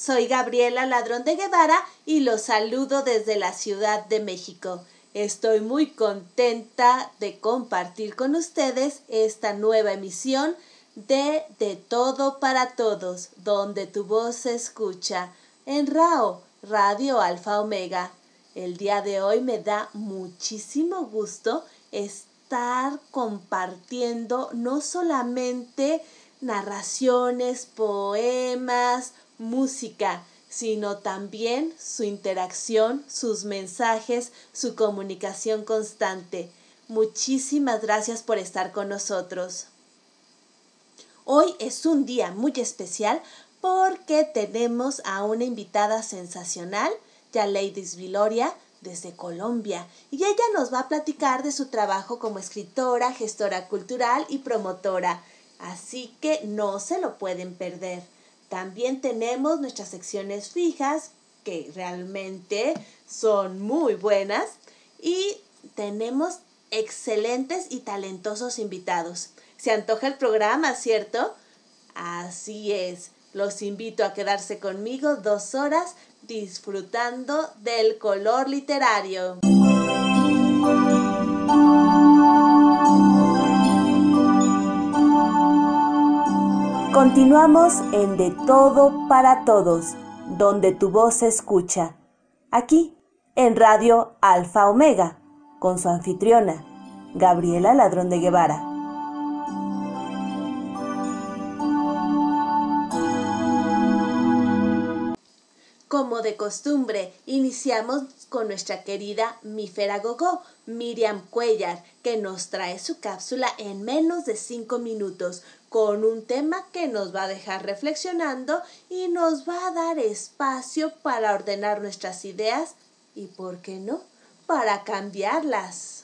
Soy Gabriela Ladrón de Guevara y los saludo desde la Ciudad de México. Estoy muy contenta de compartir con ustedes esta nueva emisión de De Todo para Todos, donde tu voz se escucha en RAO, Radio Alfa Omega. El día de hoy me da muchísimo gusto estar compartiendo no solamente narraciones, poemas, música, sino también su interacción, sus mensajes, su comunicación constante. Muchísimas gracias por estar con nosotros. Hoy es un día muy especial porque tenemos a una invitada sensacional, ya Ladies Viloria, desde Colombia, y ella nos va a platicar de su trabajo como escritora, gestora cultural y promotora. Así que no se lo pueden perder. También tenemos nuestras secciones fijas, que realmente son muy buenas, y tenemos excelentes y talentosos invitados. Se antoja el programa, ¿cierto? Así es. Los invito a quedarse conmigo dos horas disfrutando del color literario. Continuamos en De Todo para Todos, donde tu voz se escucha. Aquí, en Radio Alfa Omega, con su anfitriona, Gabriela Ladrón de Guevara. Como de costumbre, iniciamos con nuestra querida Mifera Gogó, Miriam Cuellar, que nos trae su cápsula en menos de cinco minutos, con un tema que nos va a dejar reflexionando y nos va a dar espacio para ordenar nuestras ideas y, ¿por qué no?, para cambiarlas.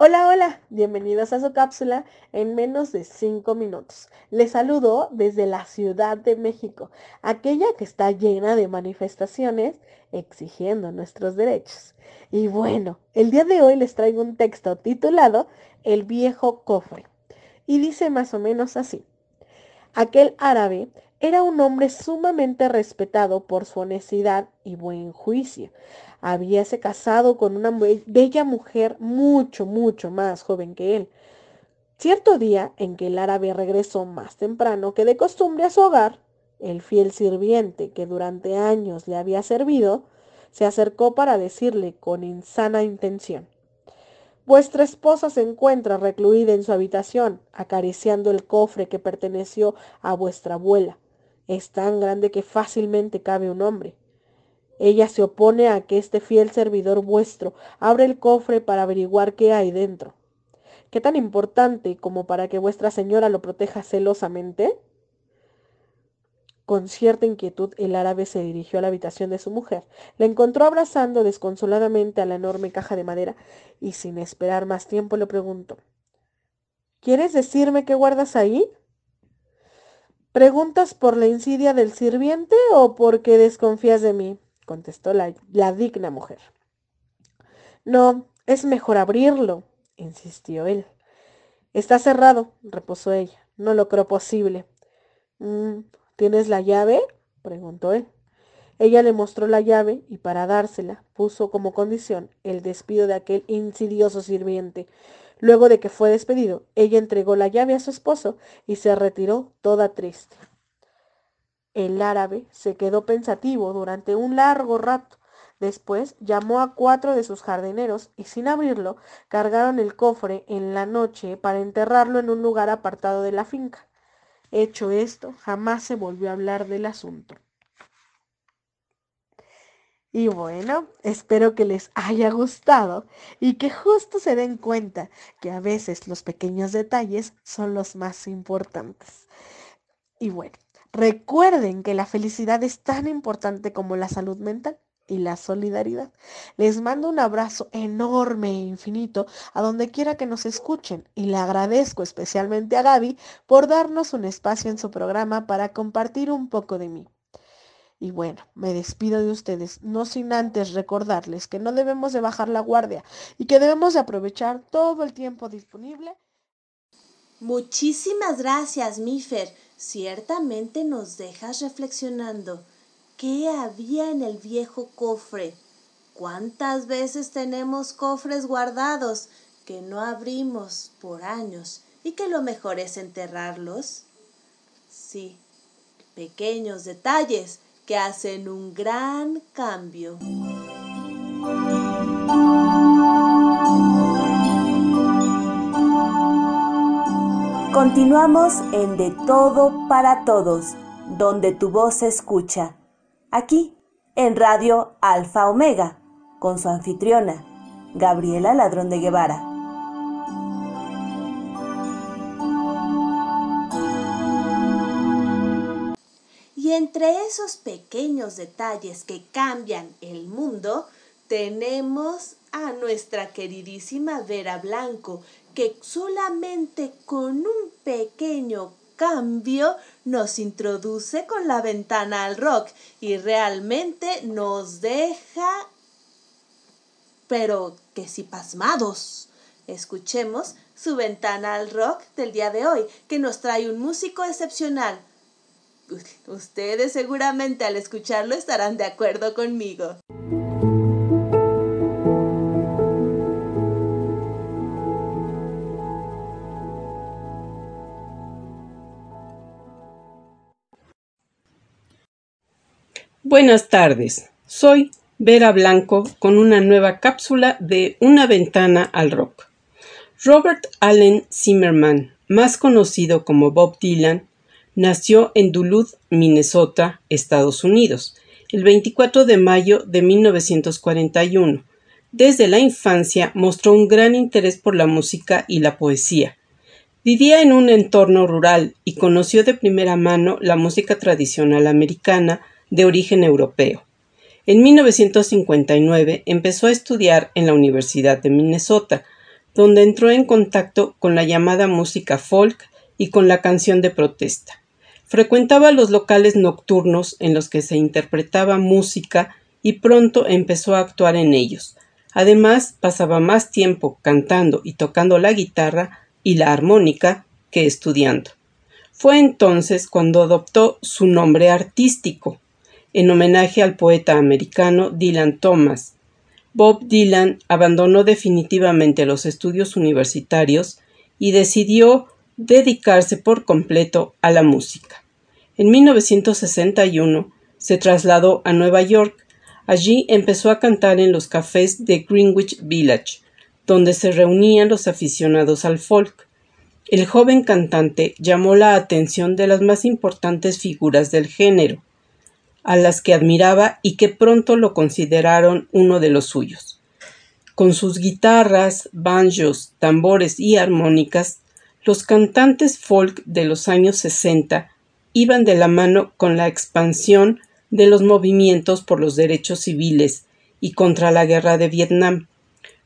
Hola, hola, bienvenidos a su cápsula en menos de 5 minutos. Les saludo desde la Ciudad de México, aquella que está llena de manifestaciones exigiendo nuestros derechos. Y bueno, el día de hoy les traigo un texto titulado El viejo cofre. Y dice más o menos así. Aquel árabe era un hombre sumamente respetado por su honestidad y buen juicio habíase casado con una bella mujer mucho, mucho más joven que él. Cierto día en que el árabe regresó más temprano que de costumbre a su hogar, el fiel sirviente que durante años le había servido, se acercó para decirle con insana intención, Vuestra esposa se encuentra recluida en su habitación, acariciando el cofre que perteneció a vuestra abuela. Es tan grande que fácilmente cabe un hombre. Ella se opone a que este fiel servidor vuestro abra el cofre para averiguar qué hay dentro. ¿Qué tan importante como para que vuestra señora lo proteja celosamente? Con cierta inquietud el árabe se dirigió a la habitación de su mujer. La encontró abrazando desconsoladamente a la enorme caja de madera y sin esperar más tiempo le preguntó ¿Quieres decirme qué guardas ahí? ¿Preguntas por la insidia del sirviente o porque desconfías de mí? Contestó la, digna mujer. No, es mejor abrirlo, insistió él. Está cerrado, repuso ella. No lo creo posible. Mm, ¿Tienes la llave? preguntó él. Ella le mostró la llave y para dársela puso como condición el despido de aquel insidioso sirviente. Luego de que fue despedido, ella entregó la llave a su esposo y se retiró toda triste. El árabe se quedó pensativo durante un largo rato. Después llamó a cuatro de sus jardineros y sin abrirlo cargaron el cofre en la noche para enterrarlo en un lugar apartado de la finca. Hecho esto, jamás se volvió a hablar del asunto. Y bueno, espero que les haya gustado y que justo se den cuenta que a veces los pequeños detalles son los más importantes. Y bueno, Recuerden que la felicidad es tan importante como la salud mental y la solidaridad. Les mando un abrazo enorme e infinito a donde quiera que nos escuchen y le agradezco especialmente a Gaby por darnos un espacio en su programa para compartir un poco de mí. Y bueno, me despido de ustedes, no sin antes recordarles que no debemos de bajar la guardia y que debemos de aprovechar todo el tiempo disponible. Muchísimas gracias, Mifer. Ciertamente nos dejas reflexionando. ¿Qué había en el viejo cofre? ¿Cuántas veces tenemos cofres guardados que no abrimos por años y que lo mejor es enterrarlos? Sí, pequeños detalles que hacen un gran cambio. Continuamos en De Todo para Todos, donde tu voz se escucha. Aquí, en Radio Alfa Omega, con su anfitriona, Gabriela Ladrón de Guevara. Y entre esos pequeños detalles que cambian el mundo, tenemos a nuestra queridísima Vera Blanco, que solamente con un pequeño cambio nos introduce con la ventana al rock y realmente nos deja, pero que si pasmados. Escuchemos su ventana al rock del día de hoy, que nos trae un músico excepcional, Ustedes seguramente al escucharlo estarán de acuerdo conmigo. Buenas tardes, soy Vera Blanco con una nueva cápsula de Una ventana al rock. Robert Allen Zimmerman, más conocido como Bob Dylan, nació en Duluth, Minnesota, Estados Unidos, el 24 de mayo de 1941. Desde la infancia mostró un gran interés por la música y la poesía. Vivía en un entorno rural y conoció de primera mano la música tradicional americana de origen europeo. En 1959 empezó a estudiar en la Universidad de Minnesota, donde entró en contacto con la llamada música folk y con la canción de protesta. Frecuentaba los locales nocturnos en los que se interpretaba música y pronto empezó a actuar en ellos. Además, pasaba más tiempo cantando y tocando la guitarra y la armónica que estudiando. Fue entonces cuando adoptó su nombre artístico, en homenaje al poeta americano Dylan Thomas. Bob Dylan abandonó definitivamente los estudios universitarios y decidió dedicarse por completo a la música. En 1961 se trasladó a Nueva York. Allí empezó a cantar en los cafés de Greenwich Village, donde se reunían los aficionados al folk. El joven cantante llamó la atención de las más importantes figuras del género, a las que admiraba y que pronto lo consideraron uno de los suyos. Con sus guitarras, banjos, tambores y armónicas, los cantantes folk de los años 60 iban de la mano con la expansión de los movimientos por los derechos civiles y contra la guerra de Vietnam.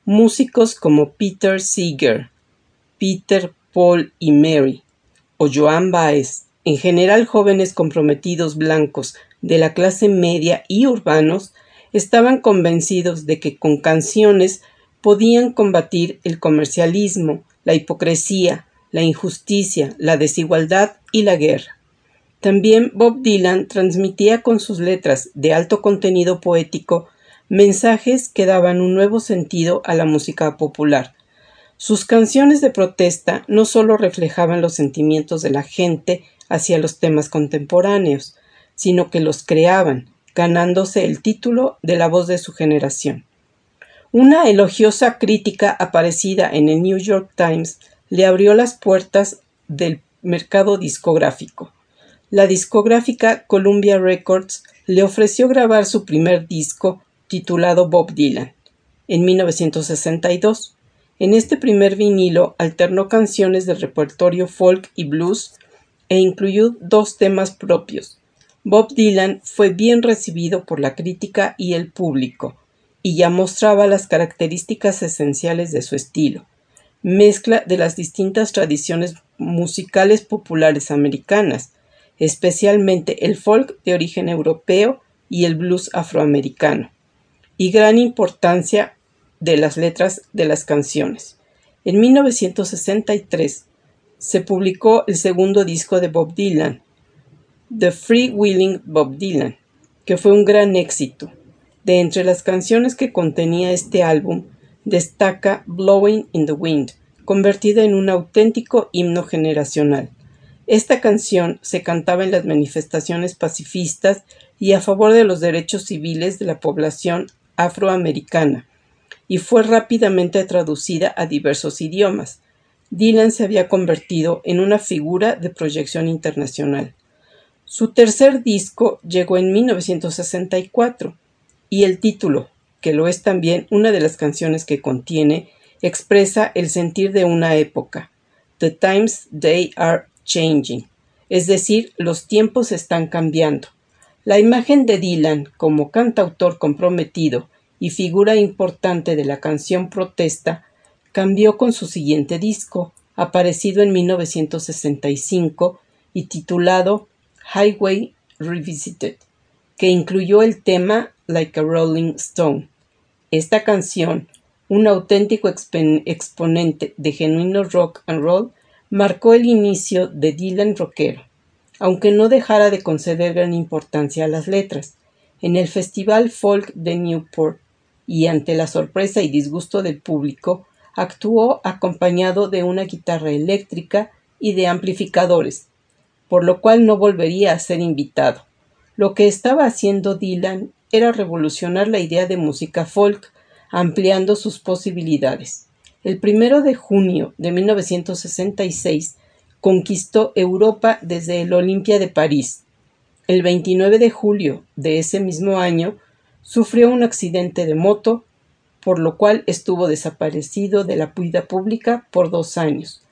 Músicos como Peter Seeger, Peter, Paul y Mary, o Joan Baez, en general jóvenes comprometidos blancos de la clase media y urbanos, estaban convencidos de que con canciones podían combatir el comercialismo, la hipocresía, la injusticia, la desigualdad y la guerra. También Bob Dylan transmitía con sus letras de alto contenido poético mensajes que daban un nuevo sentido a la música popular. Sus canciones de protesta no solo reflejaban los sentimientos de la gente hacia los temas contemporáneos, sino que los creaban, ganándose el título de la voz de su generación. Una elogiosa crítica aparecida en el New York Times le abrió las puertas del mercado discográfico la discográfica Columbia Records le ofreció grabar su primer disco titulado Bob Dylan en 1962. En este primer vinilo alternó canciones del repertorio folk y blues e incluyó dos temas propios. Bob Dylan fue bien recibido por la crítica y el público, y ya mostraba las características esenciales de su estilo, mezcla de las distintas tradiciones musicales populares americanas, especialmente el folk de origen europeo y el blues afroamericano, y gran importancia de las letras de las canciones. En 1963 se publicó el segundo disco de Bob Dylan, The Free Willing Bob Dylan, que fue un gran éxito. De entre las canciones que contenía este álbum, destaca Blowing in the Wind, convertida en un auténtico himno generacional. Esta canción se cantaba en las manifestaciones pacifistas y a favor de los derechos civiles de la población afroamericana, y fue rápidamente traducida a diversos idiomas. Dylan se había convertido en una figura de proyección internacional. Su tercer disco llegó en 1964 y el título, que lo es también una de las canciones que contiene, expresa el sentir de una época. The times they are changing, es decir, los tiempos están cambiando. La imagen de Dylan como cantautor comprometido y figura importante de la canción protesta cambió con su siguiente disco, aparecido en 1965 y titulado Highway Revisited, que incluyó el tema Like a Rolling Stone. Esta canción, un auténtico exponente de genuino rock and roll, marcó el inicio de Dylan rockero, aunque no dejara de conceder gran importancia a las letras. En el Festival Folk de Newport, y ante la sorpresa y disgusto del público, actuó acompañado de una guitarra eléctrica y de amplificadores, por lo cual no volvería a ser invitado. Lo que estaba haciendo Dylan era revolucionar la idea de música folk, ampliando sus posibilidades. El primero de junio de 1966 conquistó Europa desde el Olimpia de París. El 29 de julio de ese mismo año sufrió un accidente de moto, por lo cual estuvo desaparecido de la vida pública por dos años.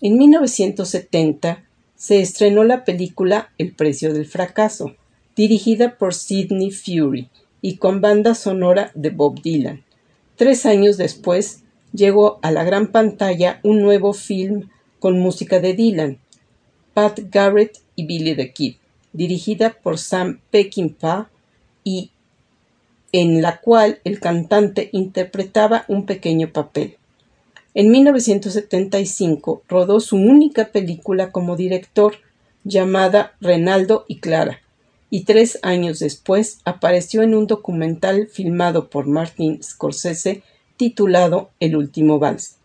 En 1970 se estrenó la película El precio del fracaso, dirigida por Sidney Fury y con banda sonora de Bob Dylan. Tres años después llegó a la gran pantalla un nuevo film con música de Dylan, Pat Garrett y Billy the Kid, dirigida por Sam Peckinpah y en la cual el cantante interpretaba un pequeño papel. En 1975 rodó su única película como director, llamada Renaldo y Clara, y tres años después apareció en un documental filmado por Martin Scorsese titulado El último vals.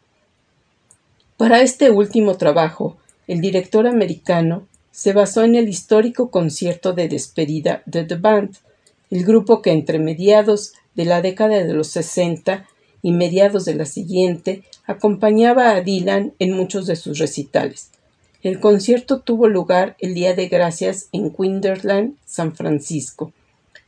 Para este último trabajo, el director americano se basó en el histórico concierto de despedida de The Band, el grupo que entre mediados de la década de los 60 y mediados de la siguiente acompañaba a Dylan en muchos de sus recitales. El concierto tuvo lugar el Día de Gracias en Quinderland, San Francisco,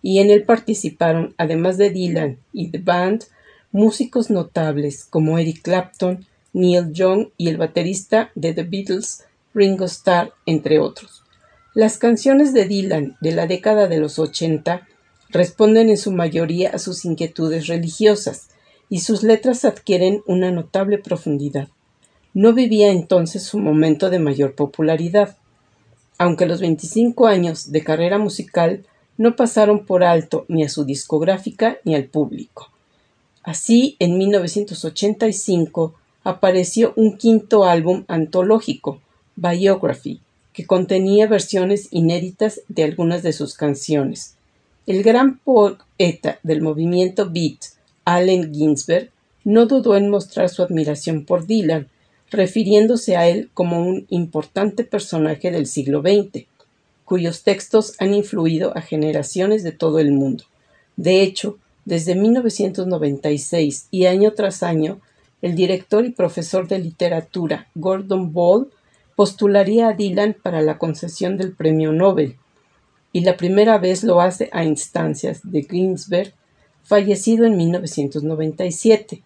y en él participaron, además de Dylan y The Band, músicos notables como Eric Clapton, Neil Young y el baterista de The Beatles, Ringo Starr, entre otros. Las canciones de Dylan de la década de los 80 responden en su mayoría a sus inquietudes religiosas, y sus letras adquieren una notable profundidad. No vivía entonces su momento de mayor popularidad, aunque los 25 años de carrera musical no pasaron por alto ni a su discográfica ni al público. Así, en 1985 apareció un quinto álbum antológico, Biography, que contenía versiones inéditas de algunas de sus canciones. El gran poeta del movimiento beat, Allen Ginsberg, no dudó en mostrar su admiración por Dylan, refiriéndose a él como un importante personaje del siglo XX, cuyos textos han influido a generaciones de todo el mundo. De hecho, desde 1996 y año tras año, el director y profesor de literatura Gordon Ball postularía a Dylan para la concesión del Premio Nobel, y la primera vez lo hace a instancias de Ginsberg, fallecido en 1997.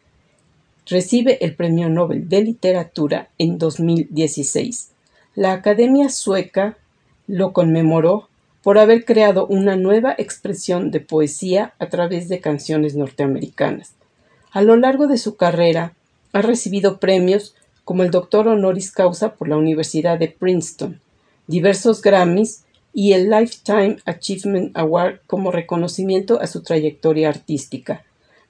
Recibe el Premio Nobel de Literatura en 2016. La Academia Sueca lo conmemoró por haber creado una nueva expresión de poesía a través de canciones norteamericanas. A lo largo de su carrera ha recibido premios como el doctor honoris causa por la Universidad de Princeton, diversos Grammys y el Lifetime Achievement Award como reconocimiento a su trayectoria artística.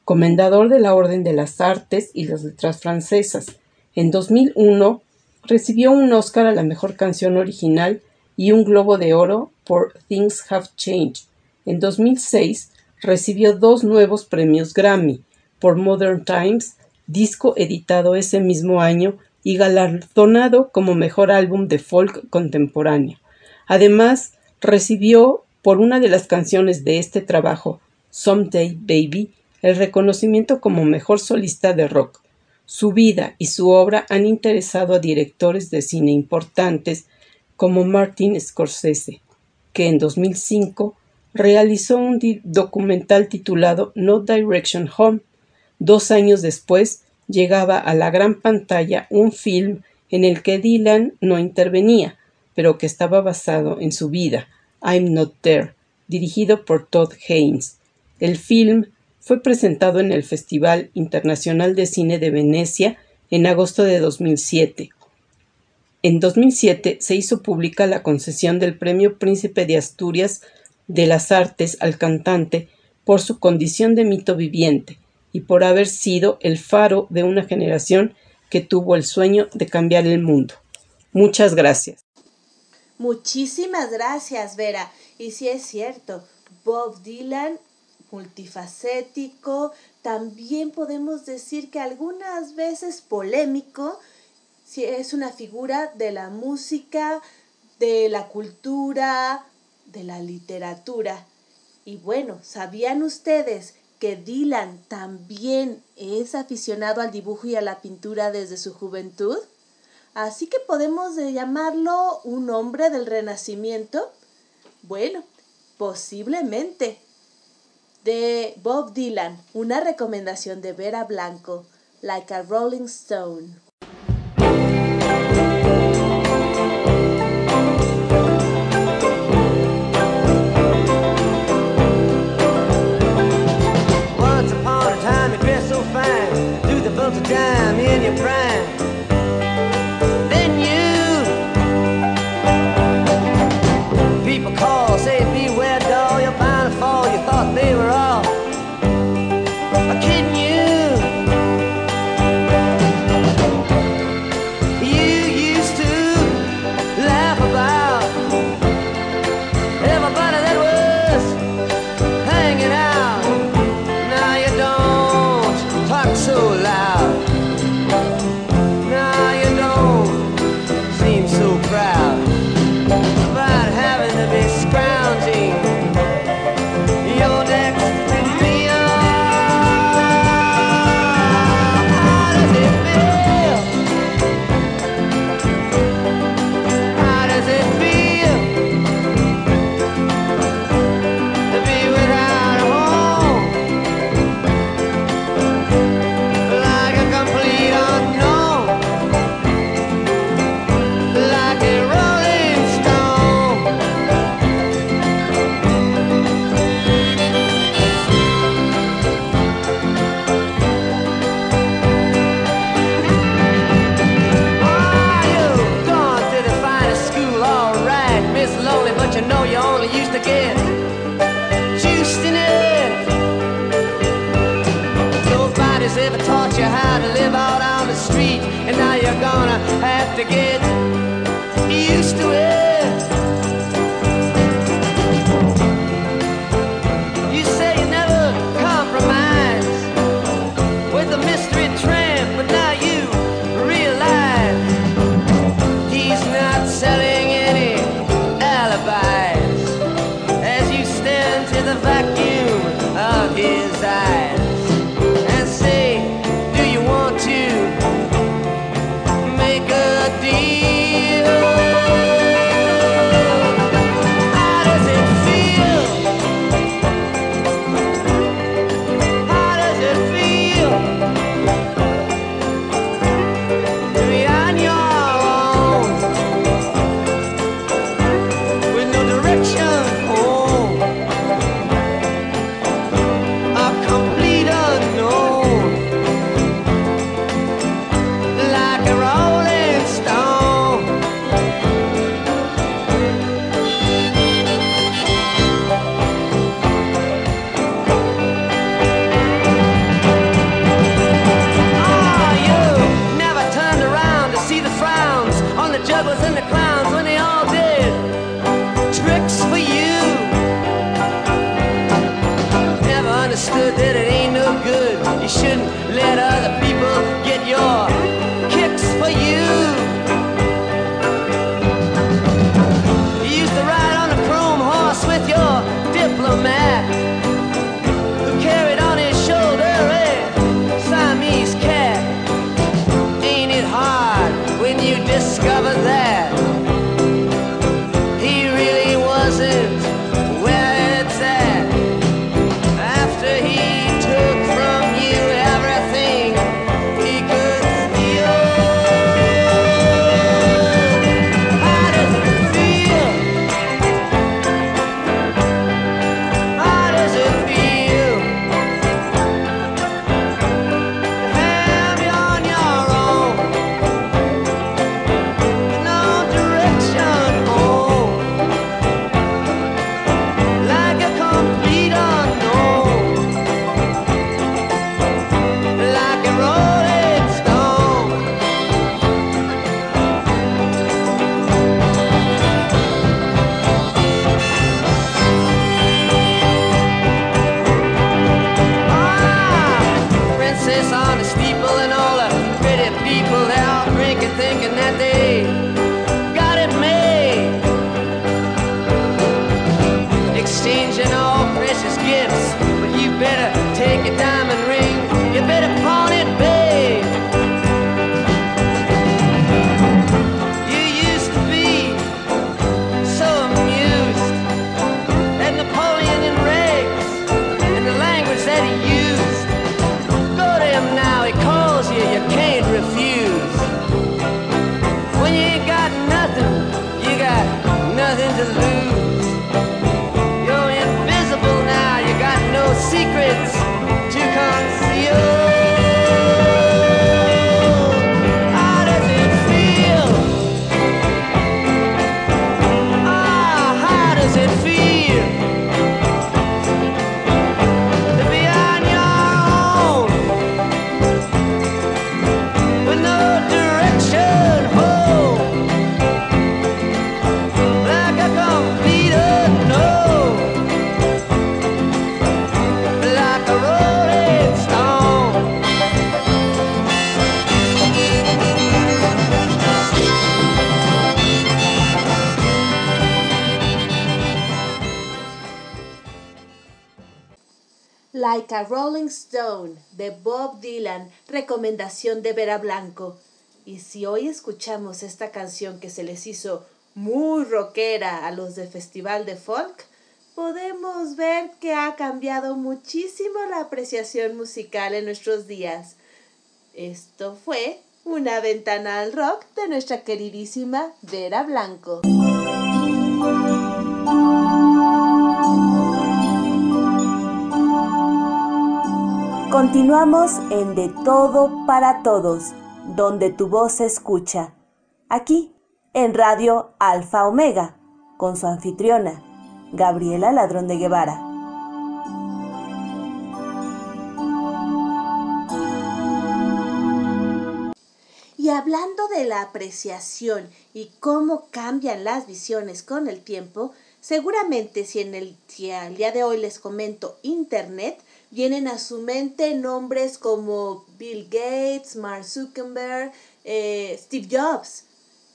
Comendador de la Orden de las Artes y las Letras Francesas. En 2001 recibió un Oscar a la mejor canción original y un Globo de Oro por Things Have Changed. En 2006 recibió dos nuevos premios Grammy por Modern Times, disco editado ese mismo año y galardonado como mejor álbum de folk contemporáneo. Además, recibió por una de las canciones de este trabajo, Someday Baby, el reconocimiento como mejor solista de rock. Su vida y su obra han interesado a directores de cine importantes como Martin Scorsese, que en 2005 realizó un documental titulado No Direction Home. Dos años después llegaba a la gran pantalla un film en el que Dylan no intervenía, pero que estaba basado en su vida, I'm Not There, dirigido por Todd Haynes. El film fue presentado en el Festival Internacional de Cine de Venecia en agosto de 2007. En 2007 se hizo pública la concesión del Premio Príncipe de Asturias de las Artes al cantante por su condición de mito viviente y por haber sido el faro de una generación que tuvo el sueño de cambiar el mundo. Muchas gracias. Muchísimas gracias, Vera. Y si es cierto, Bob Dylan, multifacético, también podemos decir que algunas veces polémico, si es una figura de la música, de la cultura, de la literatura. Y bueno, ¿sabían ustedes que Dylan también es aficionado al dibujo y a la pintura desde su juventud? Así que podemos llamarlo un hombre del Renacimiento. Bueno, posiblemente. De Bob Dylan, una recomendación de Vera Blanco, Like a Rolling Stone. Rolling Stone de Bob Dylan, recomendación de Vera Blanco. Y si hoy escuchamos esta canción que se les hizo muy rockera a los de Festival de Folk, podemos ver que ha cambiado muchísimo la apreciación musical en nuestros días. Esto fue una ventana al rock de nuestra queridísima Vera Blanco. Continuamos en De Todo para Todos, donde tu voz se escucha. Aquí, en Radio Alfa Omega, con su anfitriona, Gabriela Ladrón de Guevara. Y hablando de la apreciación y cómo cambian las visiones con el tiempo, seguramente si en el, si al día de hoy les comento Internet, vienen a su mente nombres como Bill Gates, Mark Zuckerberg, eh, Steve Jobs.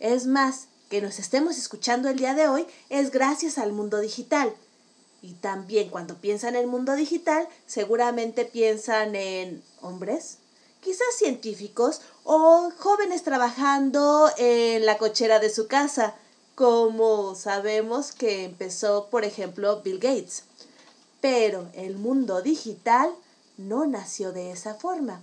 Es más, que nos estemos escuchando el día de hoy es gracias al mundo digital. Y también cuando piensan en el mundo digital, seguramente piensan en hombres, quizás científicos o jóvenes trabajando en la cochera de su casa, como sabemos que empezó, por ejemplo, Bill Gates. Pero el mundo digital no nació de esa forma.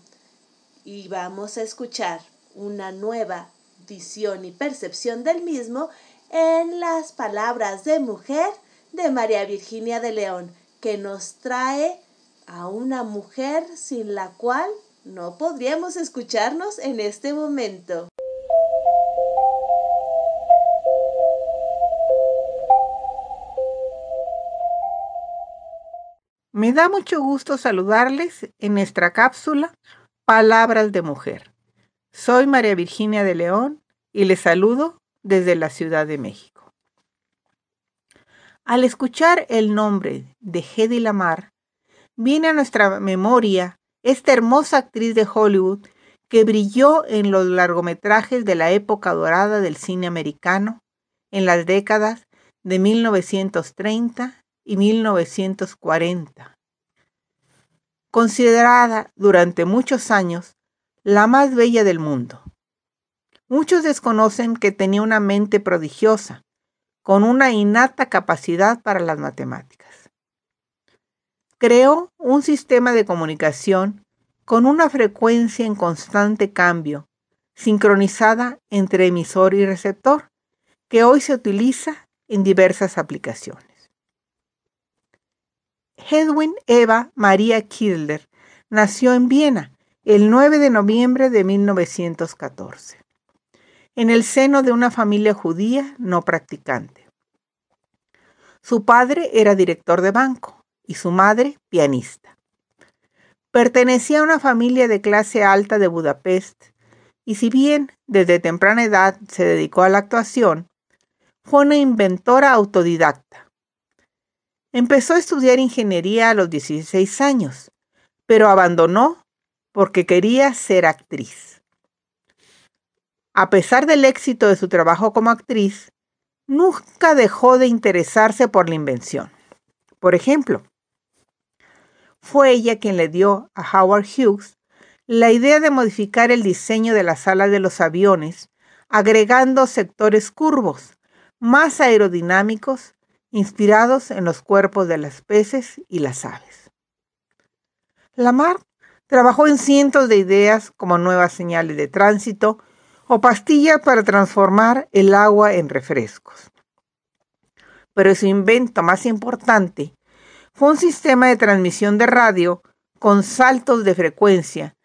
Y vamos a escuchar una nueva visión y percepción del mismo en las palabras de mujer de María Virginia de León, que nos trae a una mujer sin la cual no podríamos escucharnos en este momento. Me da mucho gusto saludarles en nuestra cápsula Palabras de Mujer. Soy María Virginia de León y les saludo desde la Ciudad de México. Al escuchar el nombre de Hedy Lamar, viene a nuestra memoria esta hermosa actriz de Hollywood que brilló en los largometrajes de la época dorada del cine americano en las décadas de 1930 y 1940. Considerada durante muchos años la más bella del mundo. Muchos desconocen que tenía una mente prodigiosa, con una innata capacidad para las matemáticas. Creó un sistema de comunicación con una frecuencia en constante cambio, sincronizada entre emisor y receptor, que hoy se utiliza en diversas aplicaciones. Hedwin Eva Maria Kildler nació en Viena el 9 de noviembre de 1914, en el seno de una familia judía no practicante. Su padre era director de banco y su madre pianista. Pertenecía a una familia de clase alta de Budapest y si bien desde temprana edad se dedicó a la actuación, fue una inventora autodidacta. Empezó a estudiar ingeniería a los 16 años, pero abandonó porque quería ser actriz. a pesar del éxito de su trabajo como actriz, nunca dejó de interesarse por la invención. Por ejemplo, fue ella quien le dio a Howard Hughes la idea de modificar el diseño de las alas de los aviones, agregando sectores curvos, más aerodinámicos, inspirados en los cuerpos de las peces y las aves. Lamar trabajó en cientos de ideas como nuevas señales de tránsito o pastillas para transformar el agua en refrescos. Pero su invento más importante fue un sistema de transmisión de radio con saltos de frecuencia,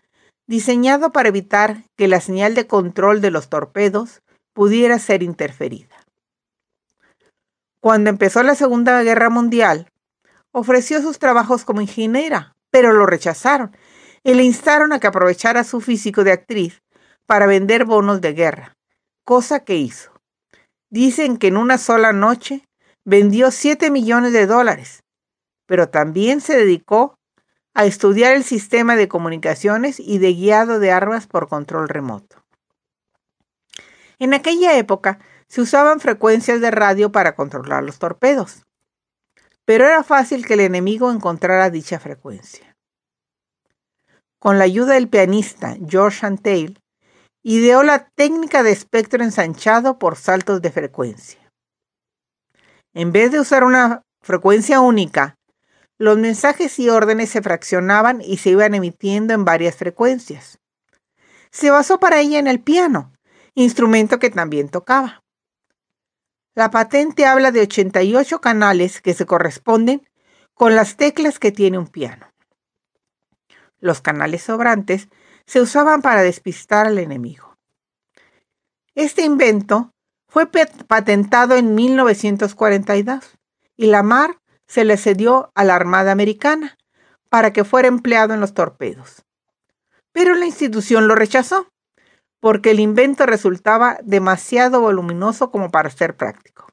diseñado para evitar que la señal de control de los torpedos pudiera ser interferida. Cuando empezó la Segunda Guerra Mundial, ofreció sus trabajos como ingeniera, pero lo rechazaron y le instaron a que aprovechara su físico de actriz para vender bonos de guerra, cosa que hizo. Dicen que en una sola noche vendió 7 millones de dólares, pero también se dedicó a estudiar el sistema de comunicaciones y de guiado de armas por control remoto. En aquella época se usaban frecuencias de radio para controlar los torpedos, pero era fácil que el enemigo encontrara dicha frecuencia. Con la ayuda del pianista George Antheil, ideó la técnica de espectro ensanchado por saltos de frecuencia. En vez de usar una frecuencia única, los mensajes y órdenes se fraccionaban y se iban emitiendo en varias frecuencias. Se basó para ella en el piano, instrumento que también tocaba. La patente habla de 88 canales que se corresponden con las teclas que tiene un piano. Los canales sobrantes se usaban para despistar al enemigo. Este invento fue patentado en 1942 y la mar se le cedió a la Armada Americana para que fuera empleado en los torpedos. Pero la institución lo rechazó porque el invento resultaba demasiado voluminoso como para ser práctico.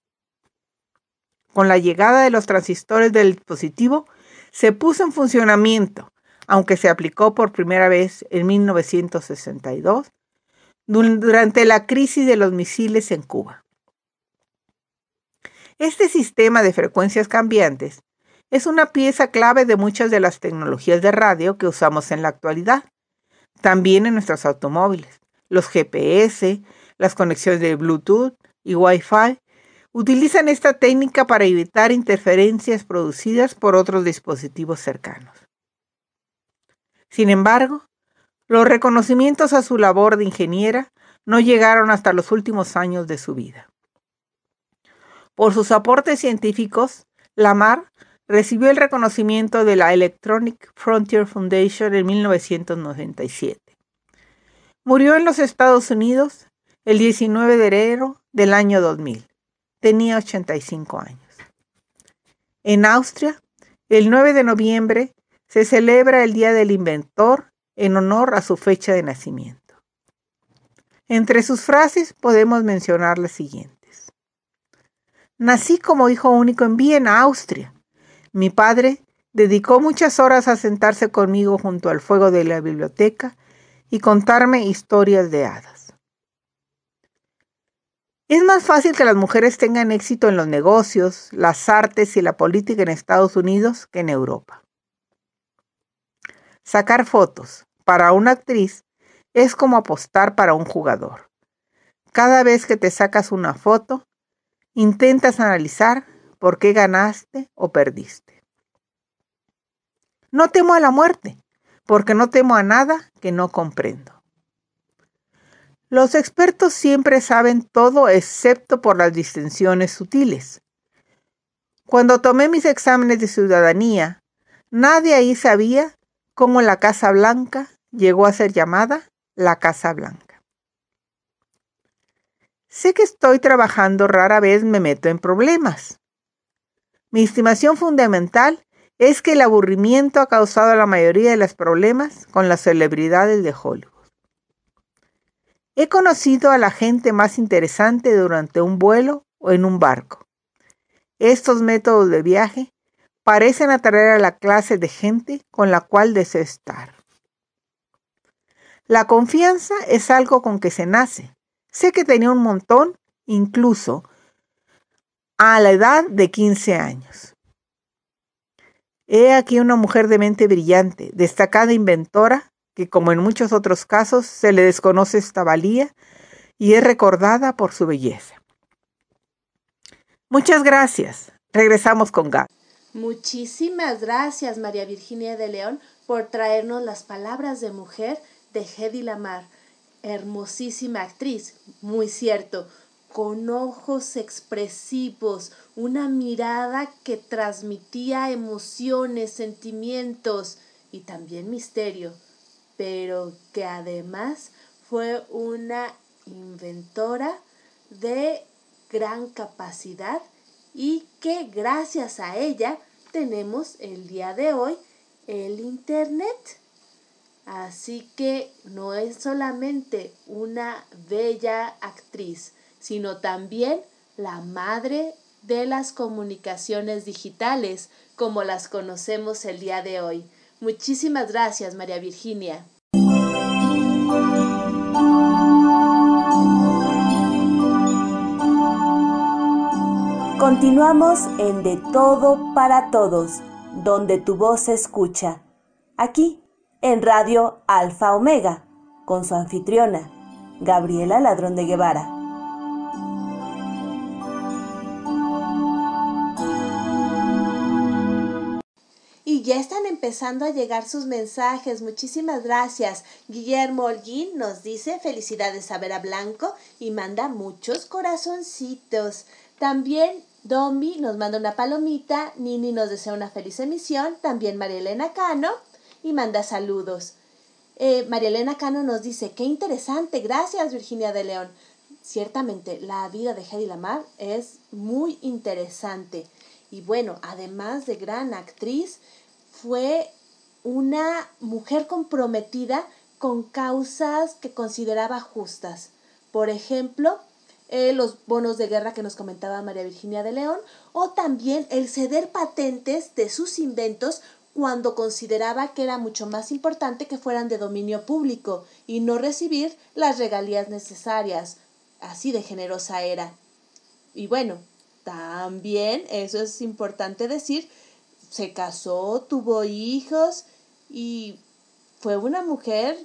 Con la llegada de los transistores del dispositivo, se puso en funcionamiento aunque se aplicó por primera vez en 1962 durante la crisis de los misiles en Cuba. Este sistema de frecuencias cambiantes es una pieza clave de muchas de las tecnologías de radio que usamos en la actualidad, también en nuestros automóviles. Los GPS, las conexiones de Bluetooth y Wi-Fi utilizan esta técnica para evitar interferencias producidas por otros dispositivos cercanos. Sin embargo, los reconocimientos a su labor de ingeniera no llegaron hasta los últimos años de su vida. Por sus aportes científicos, Lamar recibió el reconocimiento de la Electronic Frontier Foundation en 1997. Murió en los Estados Unidos el 19 de enero del año 2000. Tenía 85 años. En Austria, el 9 de noviembre se celebra el Día del Inventor en honor a su fecha de nacimiento. Entre sus frases podemos mencionar las siguientes. Nací como hijo único en Viena, Austria. Mi padre dedicó muchas horas a sentarse conmigo junto al fuego de la biblioteca y contarme historias de hadas. Es más fácil que las mujeres tengan éxito en los negocios, las artes y la política en Estados Unidos que en Europa. Sacar fotos para una actriz es como apostar para un jugador. Cada vez que te sacas una foto, intentas analizar por qué ganaste o perdiste. No temo a la muerte, porque no temo a nada que no comprendo. Los expertos siempre saben todo excepto por las distinciones sutiles. Cuando tomé mis exámenes de ciudadanía, nadie ahí sabía cómo la Casa Blanca llegó a ser llamada la Casa Blanca. Sé que estoy trabajando, rara vez me meto en problemas. Mi estimación fundamental es que el aburrimiento ha causado la mayoría de los problemas con las celebridades de Hollywood. He conocido a la gente más interesante durante un vuelo o en un barco. Estos métodos de viaje parecen atraer a la clase de gente con la cual deseo estar. La confianza es algo con que se nace, Sé que tenía un montón, incluso a la edad de 15 años. He aquí una mujer de mente brillante, destacada inventora, que como en muchos otros casos se le desconoce esta valía y es recordada por su belleza. Muchas gracias. Regresamos con Gab. Muchísimas gracias, María Virginia de León, por traernos las palabras de mujer de Hedy Lamar. Hermosísima actriz, muy cierto, con ojos expresivos, una mirada que transmitía emociones, sentimientos y también misterio, pero que además fue una inventora de gran capacidad y que gracias a ella tenemos el día de hoy el Internet. Así que no es solamente una bella actriz, sino también la madre de las comunicaciones digitales, como las conocemos el día de hoy. Muchísimas gracias, María Virginia. Continuamos en De Todo para Todos, donde tu voz se escucha. Aquí, en Radio Alfa Omega, con su anfitriona, Gabriela Ladrón de Guevara. Ya están empezando a llegar sus mensajes. Muchísimas gracias. Guillermo Holguín nos dice felicidades a Vera Blanco y manda muchos corazoncitos. También Domi nos manda una palomita, Nini nos desea una feliz emisión, también María Elena Cano y manda saludos. Eh, María Elena Cano nos dice, qué interesante, gracias Virginia de León. Ciertamente, la vida de Hedy Lamar es muy interesante. Y bueno, además de gran actriz, fue una mujer comprometida con causas que consideraba justas. Por ejemplo, eh, los bonos de guerra que nos comentaba María Virginia de León, o también el ceder patentes de sus inventos cuando consideraba que era mucho más importante que fueran de dominio público y no recibir las regalías necesarias. Así de generosa era. Y bueno, también, eso es importante decir, se casó, tuvo hijos y fue una mujer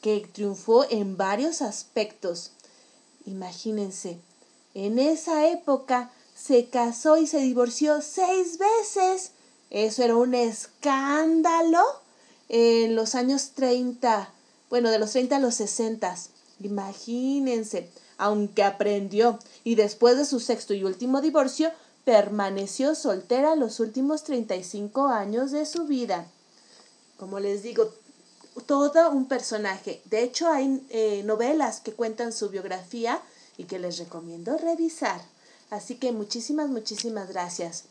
que triunfó en varios aspectos. Imagínense, en esa época se casó y se divorció seis veces. Eso era un escándalo en los años 30, bueno, de los 30 a los 60. Imagínense, aunque aprendió y después de su sexto y último divorcio, permaneció soltera los últimos 35 años de su vida. Como les digo, todo un personaje. De hecho, hay eh, novelas que cuentan su biografía y que les recomiendo revisar. Así que muchísimas, muchísimas gracias.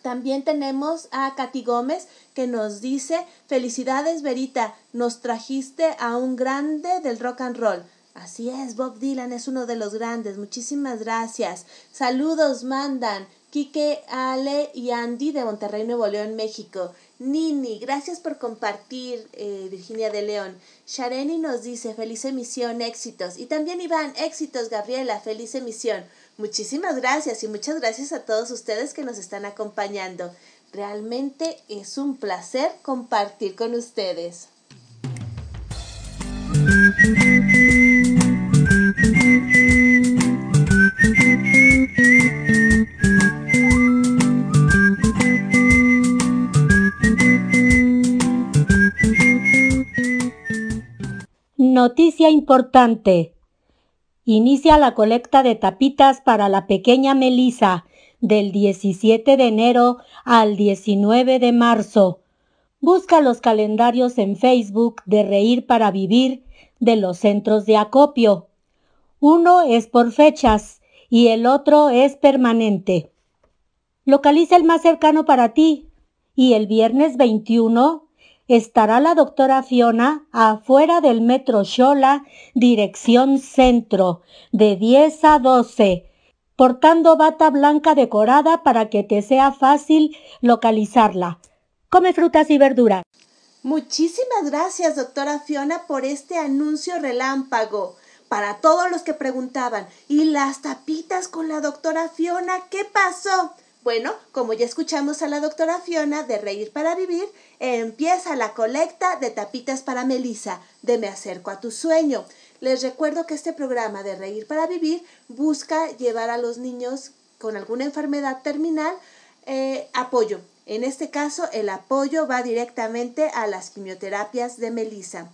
También tenemos a Katy Gómez que nos dice, felicidades Verita, nos trajiste a un grande del rock and roll. Así es, Bob Dylan es uno de los grandes. Muchísimas gracias. Saludos mandan Quique, Ale y Andy de Monterrey, Nuevo León, México. Nini, gracias por compartir, eh, Virginia de León. Shareni nos dice, feliz emisión, éxitos. Y también Iván, éxitos, Gabriela, feliz emisión. Muchísimas gracias y muchas gracias a todos ustedes que nos están acompañando. Realmente es un placer compartir con ustedes. Noticia importante. Inicia la colecta de tapitas para la pequeña Melisa del 17 de enero al 19 de marzo. Busca los calendarios en Facebook de Reír para Vivir de los centros de acopio. Uno es por fechas y el otro es permanente. Localiza el más cercano para ti y el viernes 21 estará la doctora Fiona afuera del metro Xola, dirección centro, de 10 a 12, portando bata blanca decorada para que te sea fácil localizarla. Come frutas y verduras. Muchísimas gracias, doctora Fiona, por este anuncio relámpago. Para todos los que preguntaban, ¿y las tapitas con la doctora Fiona? ¿Qué pasó? Bueno, como ya escuchamos a la doctora Fiona de Reír para Vivir, empieza la colecta de tapitas para Melissa, de Me acerco a tu sueño. Les recuerdo que este programa de Reír para Vivir busca llevar a los niños con alguna enfermedad terminal eh, apoyo. En este caso, el apoyo va directamente a las quimioterapias de Melissa.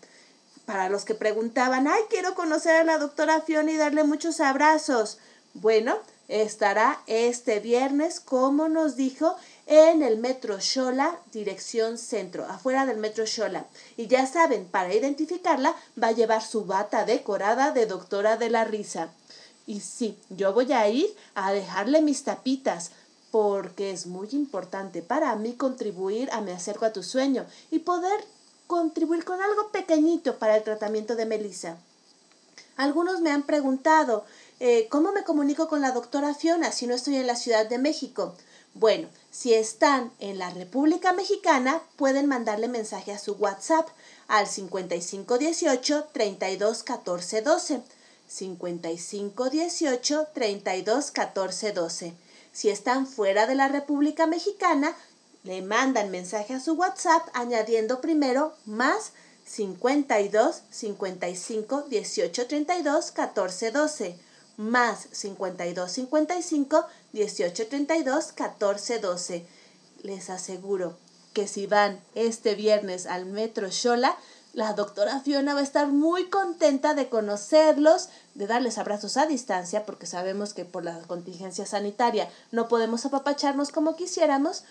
Para los que preguntaban, ay, quiero conocer a la doctora Fiona y darle muchos abrazos. Bueno, estará este viernes, como nos dijo, en el Metro Xola, dirección centro, afuera del Metro Xola. Y ya saben, para identificarla, va a llevar su bata decorada de doctora de la risa. Y sí, yo voy a ir a dejarle mis tapitas, porque es muy importante para mí contribuir a Me acerco a tu sueño y poder contribuir con algo pequeñito para el tratamiento de Melissa. Algunos me han preguntado, eh, ¿cómo me comunico con la doctora Fiona si no estoy en la Ciudad de México? Bueno, si están en la República Mexicana, pueden mandarle mensaje a su WhatsApp al 5518 32 14 12. 5518 32 14 12. Si están fuera de la República Mexicana, le mandan mensaje a su WhatsApp añadiendo primero más 52 55 18 32 14 12 más 52 55 18 32 14 12. Les aseguro que si van este viernes al Metro Xola, la doctora Fiona va a estar muy contenta de conocerlos, de darles abrazos a distancia, porque sabemos que por la contingencia sanitaria no podemos apapacharnos como quisiéramos,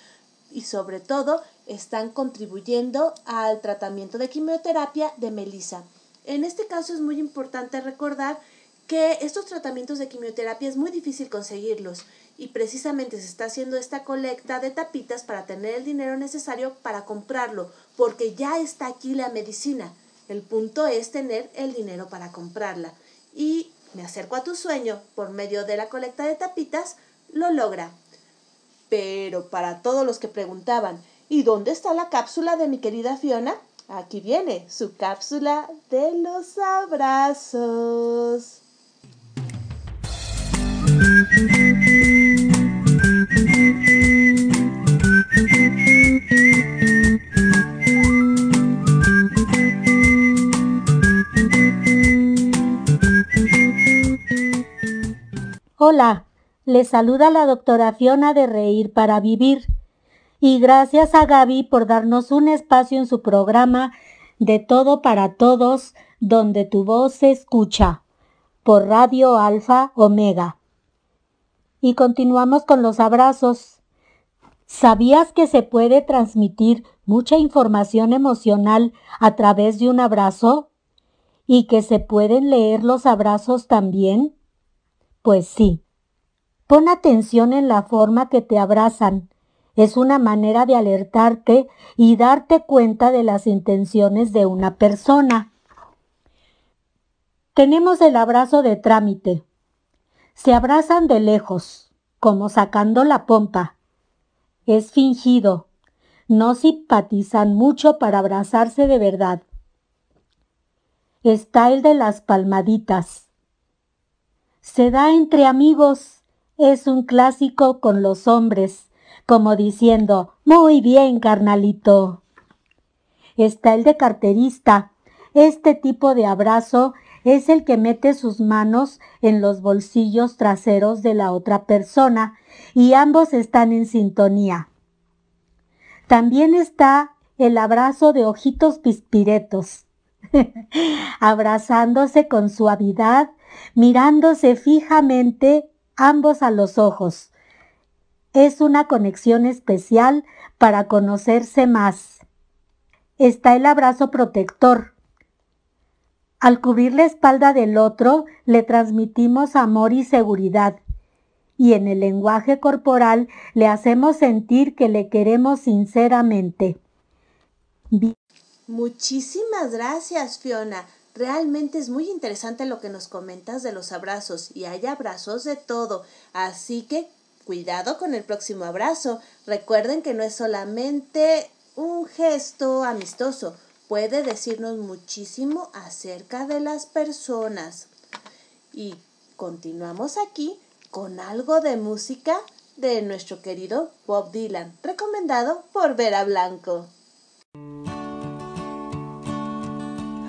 y sobre todo están contribuyendo al tratamiento de quimioterapia de Melissa. En este caso es muy importante recordar que estos tratamientos de quimioterapia es muy difícil conseguirlos y precisamente se está haciendo esta colecta de tapitas para tener el dinero necesario para comprarlo, porque ya está aquí la medicina. El punto es tener el dinero para comprarla. Y me acerco a tu sueño por medio de la colecta de tapitas, lo logra. Pero para todos los que preguntaban, ¿y dónde está la cápsula de mi querida Fiona? Aquí viene su cápsula de los abrazos. Hola, les saluda la doctora Fiona de Reír para Vivir y gracias a Gaby por darnos un espacio en su programa de Todo para Todos, donde tu voz se escucha, por Radio Alfa Omega. Y continuamos con los abrazos. ¿Sabías que se puede transmitir mucha información emocional a través de un abrazo? ¿Y que se pueden leer los abrazos también? Pues sí. Pon atención en la forma que te abrazan. Es una manera de alertarte y darte cuenta de las intenciones de una persona. Tenemos el abrazo de trámite. Se abrazan de lejos, como sacando la pompa. Es fingido. No simpatizan mucho para abrazarse de verdad. Está el de las palmaditas se da entre amigos. Es un clásico con los hombres, como diciendo, muy bien, carnalito. Está el de carterista. Este tipo de abrazo es el que mete sus manos en los bolsillos traseros de la otra persona y ambos están en sintonía. También está el abrazo de ojitos pispiretos, abrazándose con suavidad mirándose fijamente ambos a los ojos. Es una conexión especial para conocerse más. Está el abrazo protector. Al cubrir la espalda del otro, le transmitimos amor y seguridad. Y en el lenguaje corporal le hacemos sentir que le queremos sinceramente. Muchísimas gracias, Fiona. Realmente es muy interesante lo que nos comentas de los abrazos y hay abrazos de todo, así que cuidado con el próximo abrazo. Recuerden que no es solamente un gesto amistoso, puede decirnos muchísimo acerca de las personas. Y continuamos aquí con algo de música de nuestro querido Bob Dylan, recomendado por Vera Blanco.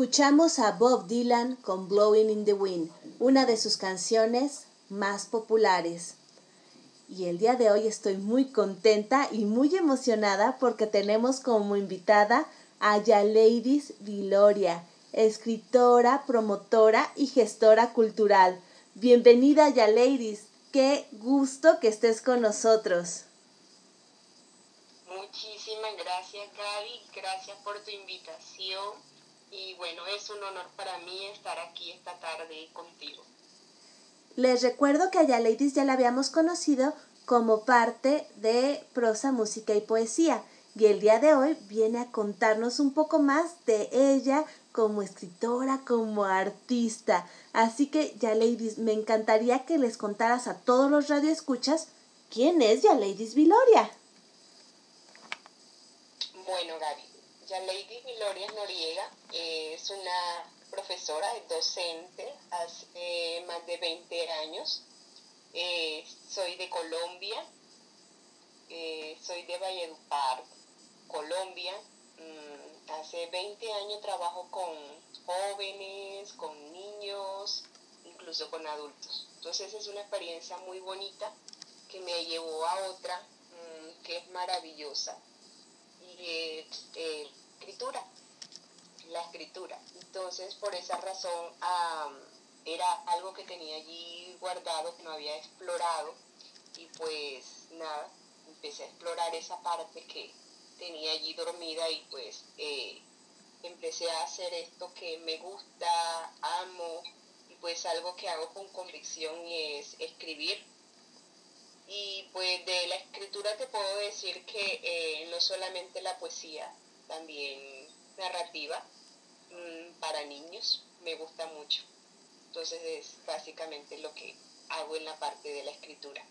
Escuchamos a Bob Dylan con Blowing in the Wind, una de sus canciones más populares. Y el día de hoy estoy muy contenta y muy emocionada porque tenemos como invitada a Yaleidis Viloria, escritora, promotora y gestora cultural. Bienvenida Yaleidis, qué gusto que estés con nosotros. Muchísimas gracias Gaby, gracias por tu invitación y bueno, es un honor para mí estar aquí esta tarde contigo. Les recuerdo que a Yaleidis ya la habíamos conocido como parte de prosa, música y poesía. Y el día de hoy viene a contarnos un poco más de ella como escritora, como artista. Así que, Yaleidis, me encantaría que les contaras a todos los radioescuchas quién es Yaleidis Viloria. Bueno, Gaby, Yaleidis Viloria Noriega es una profesora, es docente hace más de 20 años. Eh, soy de Colombia, eh, soy de Valledupar, Colombia. Mm, hace 20 años trabajo con jóvenes, con niños, incluso con adultos. Entonces es una experiencia muy bonita que me llevó a otra mm, que es maravillosa y eh, escritura, la escritura. Entonces por esa razón era algo que tenía allí guardado, que no había explorado y pues nada, empecé a explorar esa parte que tenía allí dormida y pues eh, empecé a hacer esto que me gusta, amo y pues algo que hago con convicción y es escribir. Y pues de la escritura te puedo decir que eh, no solamente la poesía, también narrativa mm, para niños me gusta mucho. Entonces es básicamente lo que hago en la parte de la escritura.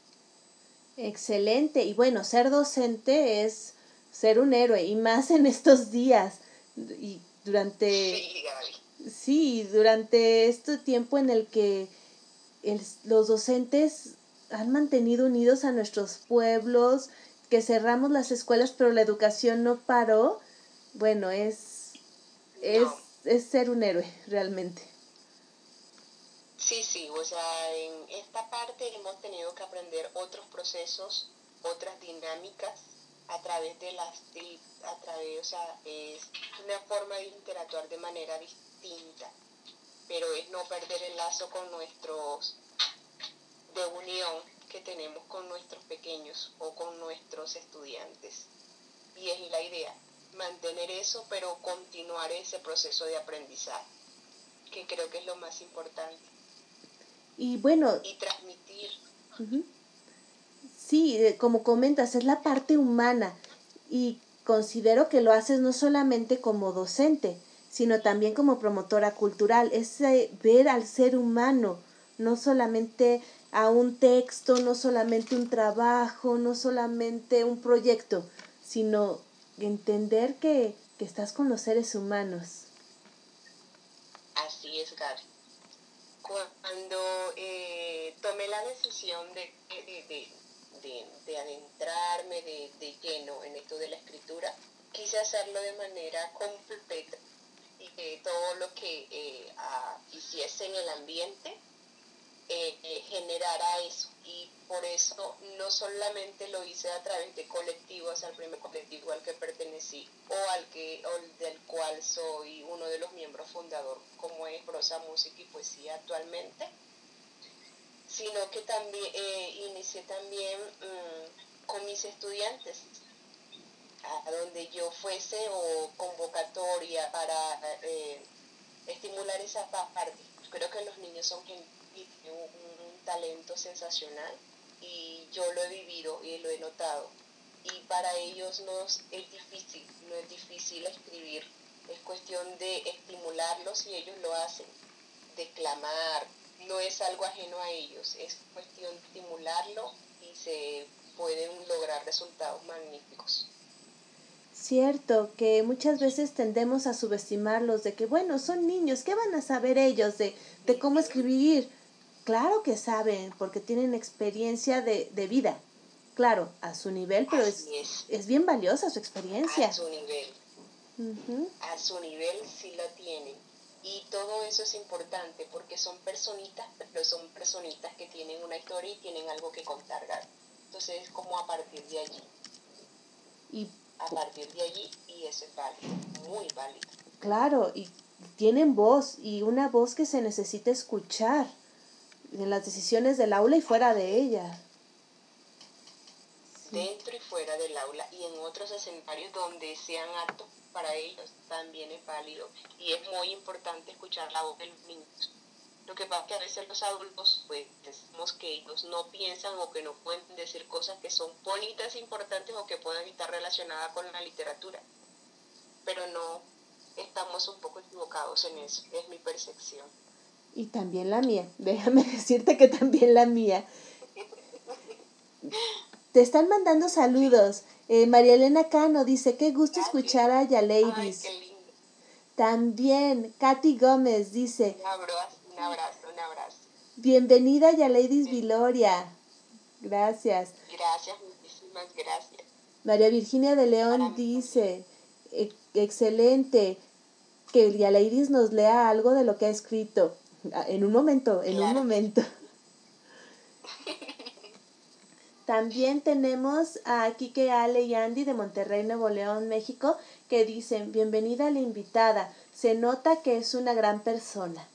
Excelente. Y bueno, ser docente es ser un héroe y más en estos días. Y durante... Sí, Gaby. Sí, durante este tiempo en el que el- los docentes han mantenido unidos a nuestros pueblos, que cerramos las escuelas, pero la educación no paró, bueno, es, es, No. es ser un héroe, realmente. Sí, sí, o sea, en esta parte hemos tenido que aprender otros procesos, otras dinámicas a través de las, a través, o sea, es una forma de interactuar de manera distinta, pero es no perder el lazo con nuestros, de unión que tenemos con nuestros pequeños o con nuestros estudiantes. Y es la idea, mantener eso, pero continuar ese proceso de aprendizaje, que creo que es lo más importante Y bueno, y transmitir. Sí, eh, como comentas, es la parte humana y considero que lo haces no solamente como docente, sino también como promotora cultural, es ver al ser humano, no solamente a un texto, no solamente un trabajo, no solamente un proyecto, sino entender que, que estás con los seres humanos. Así es, Gaby. Cuando eh, tomé la decisión de, de, de- de- de adentrarme de, de lleno en esto de la escritura, quise hacerlo de manera completa y que todo lo que eh, ah, hiciese en el ambiente eh, eh, generara eso. Y por eso no solamente lo hice a través de colectivos, al primer colectivo al que pertenecí o al que o el del cual soy uno de los miembros fundadores, como es Prosa, Música y Poesía actualmente, sino que también eh, inicié también mm, con mis estudiantes, a donde yo fuese o convocatoria para eh, estimular esa pa- parte. Creo que los niños son gente que tienen un, un talento sensacional y yo lo he vivido y lo he notado. Y para ellos no es, es difícil, no es difícil escribir, es cuestión de estimularlos y ellos lo hacen, declamar, no es algo ajeno a ellos, es cuestión de estimularlo y se pueden lograr resultados magníficos. Cierto, que muchas veces tendemos a subestimarlos de que, bueno, son niños, ¿qué van a saber ellos de, de cómo escribir? Claro que saben, porque tienen experiencia de, de vida. Claro, a su nivel, pero es, es. es bien valiosa su experiencia. A su nivel. Ujú. a su nivel sí la tienen. Y todo eso es importante porque son personitas, pero son personitas que tienen una historia y tienen algo que contar. Entonces es como a partir de allí, Y a partir de allí, y eso es válido, muy válido. claro, y tienen voz, y una voz que se necesita escuchar en las decisiones del aula y fuera de ella. Dentro y fuera del aula y en otros escenarios donde sean aptos para ellos también es válido. Y es muy importante escuchar la voz de los niños. Lo que pasa es que a veces los adultos, pues, decimos que ellos no piensan o que no pueden decir cosas que son bonitas, importantes o que puedan estar relacionadas con la literatura. Pero no estamos un poco equivocados en eso, es mi percepción. Y también la mía. Déjame decirte que también la mía. Te están mandando saludos. Eh, María Elena Cano dice, qué gusto escuchar a Ay, Yaleidis. qué lindo. También Katy Gómez dice, Un abrazo, un abrazo, un abrazo. bienvenida Yaleidis Viloria. Gracias. Gracias, muchísimas gracias. María Virginia de León dice, "E- excelente, que Yaleidis nos lea algo de lo que ha escrito. Ah, En un momento, en un momento. También tenemos a Kike Ale y Andy de Monterrey, Nuevo León, México, que dicen, bienvenida a la invitada, se nota que es una gran persona.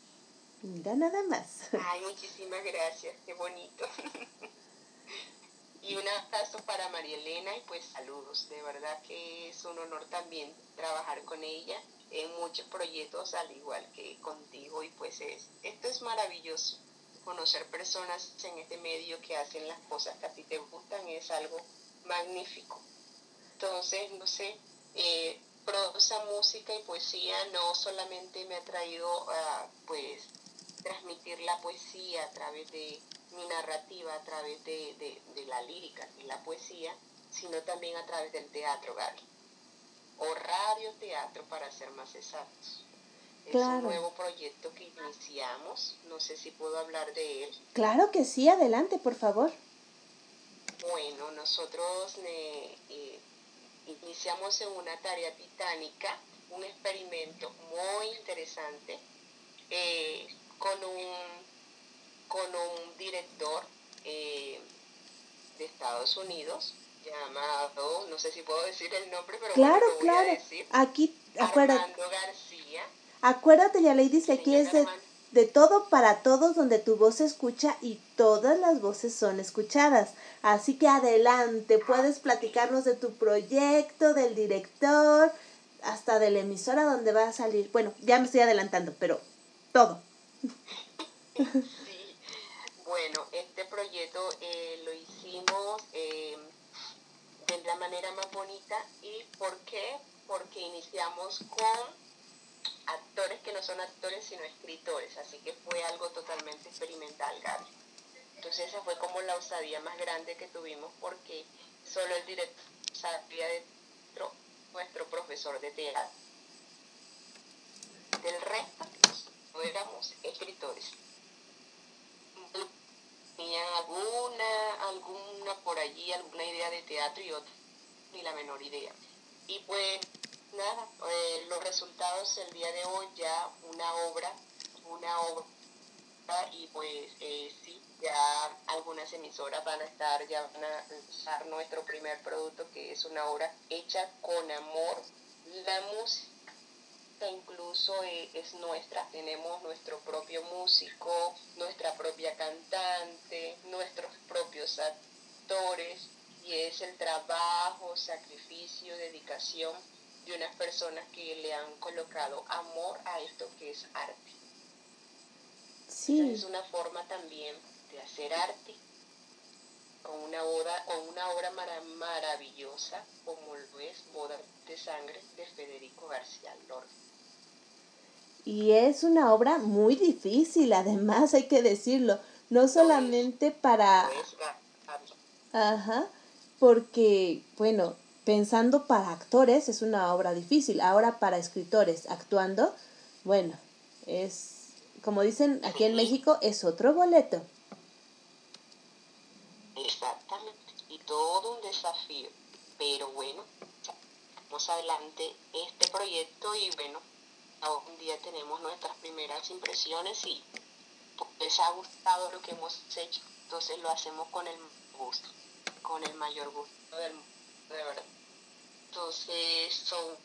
Mira nada más. Ay, muchísimas gracias, qué bonito. y un abrazo para María Elena y pues saludos. De verdad que es un honor también trabajar con ella en muchos proyectos al igual que contigo y pues es, esto es maravilloso. Conocer personas en este medio que hacen las cosas que a ti te gustan es algo magnífico. Entonces, no sé, eh, prosa, música y poesía no solamente me ha traído a pues transmitir la poesía a través de mi narrativa a través de, de, de la lírica y la poesía, sino también a través del teatro, Gaby. O radioteatro, para ser más exactos. Es un nuevo proyecto que iniciamos, no sé si puedo hablar de él. Claro que sí, adelante, por favor. Bueno, nosotros eh, eh, iniciamos en una tarea titánica, un experimento muy interesante eh, con, un, con un director de Estados Unidos llamado, no sé si puedo decir el nombre, pero bueno, Claro, lo voy a claro. decir, Aquí, acuérdate, Armando García. acuérdate, ya ladies, que aquí es de, de todo para todos, donde tu voz se escucha y todas las voces son escuchadas. Así que adelante, puedes platicarnos de tu proyecto, del director, hasta de la emisora donde va a salir. Bueno, ya me estoy adelantando, pero todo. Sí, bueno, este proyecto eh, lo hicimos eh, de la manera más bonita y ¿por qué? Porque iniciamos con actores que no son actores sino escritores, así que fue algo totalmente experimental, Gaby. Entonces esa fue como la osadía más grande que tuvimos porque solo el director sabía de nuestro, nuestro profesor de teatro. Del resto, no éramos escritores tenían alguna, alguna por allí, alguna idea de teatro y otra, ni la menor idea. Y pues nada, eh, los resultados el día de hoy ya una obra, una obra y pues eh, sí, ya algunas emisoras van a estar, ya van a usar nuestro primer producto que es una obra hecha con amor. La música incluso eh, es nuestra. Tenemos nuestro propio músico, nuestra propia cantante, nuestros propios actores y es el trabajo, sacrificio, dedicación de unas personas que le han colocado amor a esto que es arte. Sí, es una forma también de hacer arte con una obra, con una obra mara- maravillosa como lo es Boda de Sangre de Federico García Lorca. Y es una obra muy difícil, además hay que decirlo, no solamente para... Ajá, porque, bueno, pensando para actores es una obra difícil, ahora para escritores actuando, bueno, es, como dicen aquí en México, es otro boleto. Exactamente, y todo un desafío. Pero bueno, sacamos adelante este proyecto y bueno, un día tenemos nuestras primeras impresiones y pues, les ha gustado lo que hemos hecho, entonces lo hacemos con el gusto, con el mayor gusto del mundo, de verdad. Entonces son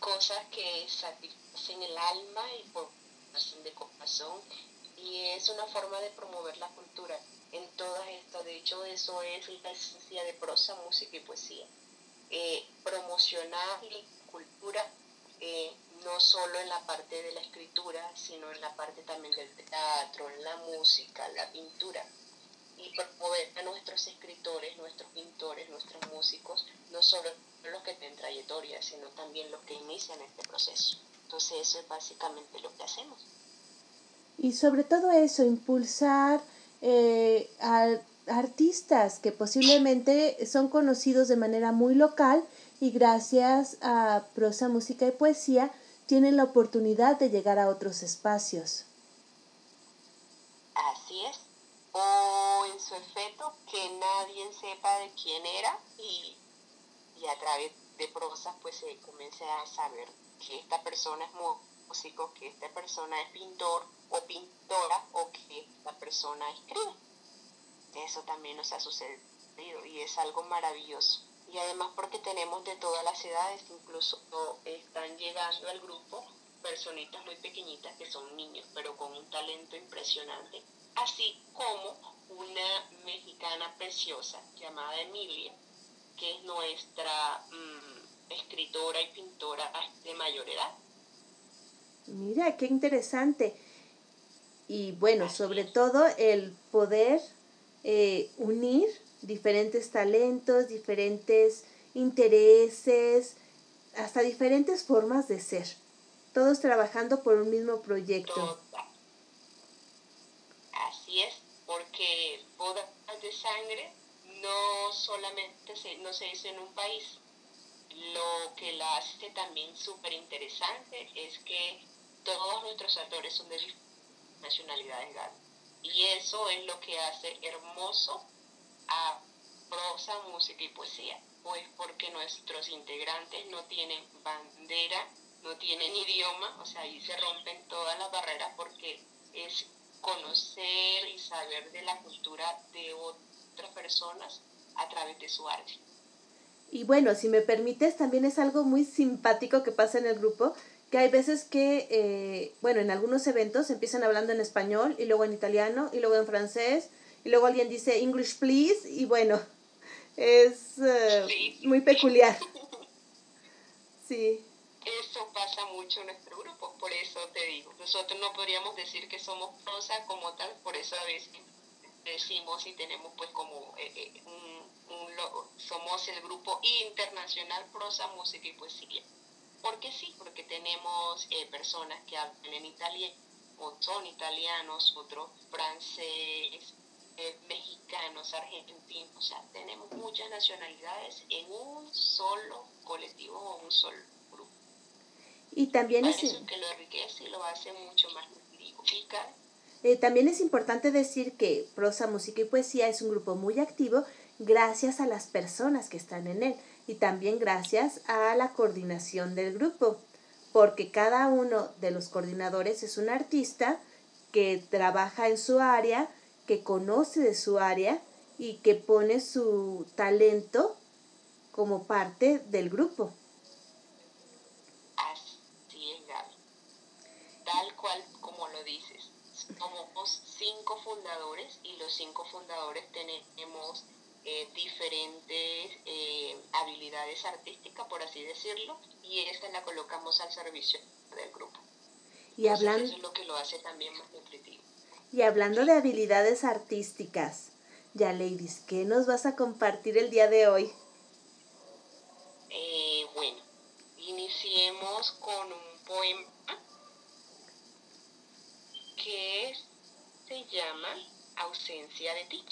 cosas que satisfacen el alma y por de corazón y es una forma de promover la cultura en todas estas. De hecho, eso es la esencia de prosa, música y poesía. Eh, promocionar la cultura eh, no solo en la parte de la escritura, sino en la parte también del teatro, en la música, la pintura. Y promover a nuestros escritores, nuestros pintores, nuestros músicos, no solo los que tienen trayectoria, sino también los que inician este proceso. Entonces eso es básicamente lo que hacemos. Y sobre todo eso, impulsar eh, a artistas que posiblemente son conocidos de manera muy local y gracias a prosa, música y poesía tienen la oportunidad de llegar a otros espacios. Así es. O en su efecto, que nadie sepa de quién era y, y a través de prosas pues se comience a saber que esta persona es músico, que esta persona es pintor o pintora o que esta persona escribe. Eso también nos ha sucedido y es algo maravilloso. Y además porque tenemos de todas las edades, incluso están llegando al grupo personitas muy pequeñitas que son niños, pero con un talento impresionante, así como una mexicana preciosa llamada Emilia, que es nuestra mm, escritora y pintora de mayor edad. Mira, qué interesante. Y bueno, sobre todo el poder eh, unir diferentes talentos, diferentes intereses, hasta diferentes formas de ser. Todos trabajando por un mismo proyecto. Así es, porque bodas de sangre no solamente se, no se dice en un país. Lo que la hace también súper interesante es que todos nuestros actores son de nacionalidades. Y eso es lo que hace hermoso a prosa, música y poesía. Pues porque nuestros integrantes no tienen bandera, no tienen idioma, o sea, ahí se rompen todas las barreras porque es conocer y saber de la cultura de otras personas a través de su arte. Y bueno, si me permites, también es algo muy simpático que pasa en el grupo, que hay veces que, eh, bueno, en algunos eventos empiezan hablando en español y luego en italiano y luego en francés y luego alguien dice English please y bueno, es eh, muy peculiar. Sí. Eso pasa mucho en nuestro grupo, por eso te digo. Nosotros no podríamos decir que somos prosa como tal, por eso a veces decimos y tenemos pues como eh, eh, un, un, somos el grupo internacional prosa, música y poesía. Porque sí, porque tenemos eh, personas que hablan en italiano, o son italianos, otros francés, mexicanos, argentinos, o sea, tenemos muchas nacionalidades en un solo colectivo o un solo grupo. Y también es... que lo enriquece y lo hace mucho más eh, también es importante decir que Prosa, Música y Poesía es un grupo muy activo gracias a las personas que están en él y también gracias a la coordinación del grupo, porque cada uno de los coordinadores es un artista que trabaja en su área, que conoce de su área y que pone su talento como parte del grupo. Así es, Gaby. Tal cual como lo dices. Somos cinco fundadores y los cinco fundadores tenemos eh, diferentes eh, habilidades artísticas, por así decirlo, y esta la colocamos al servicio del grupo. Y hablando... Eso es lo que lo hace también más nutritivo. Y hablando de habilidades artísticas, ya ladies, ¿qué nos vas a compartir el día de hoy? Eh, bueno, iniciemos con un poema que se llama Ausencia de ti.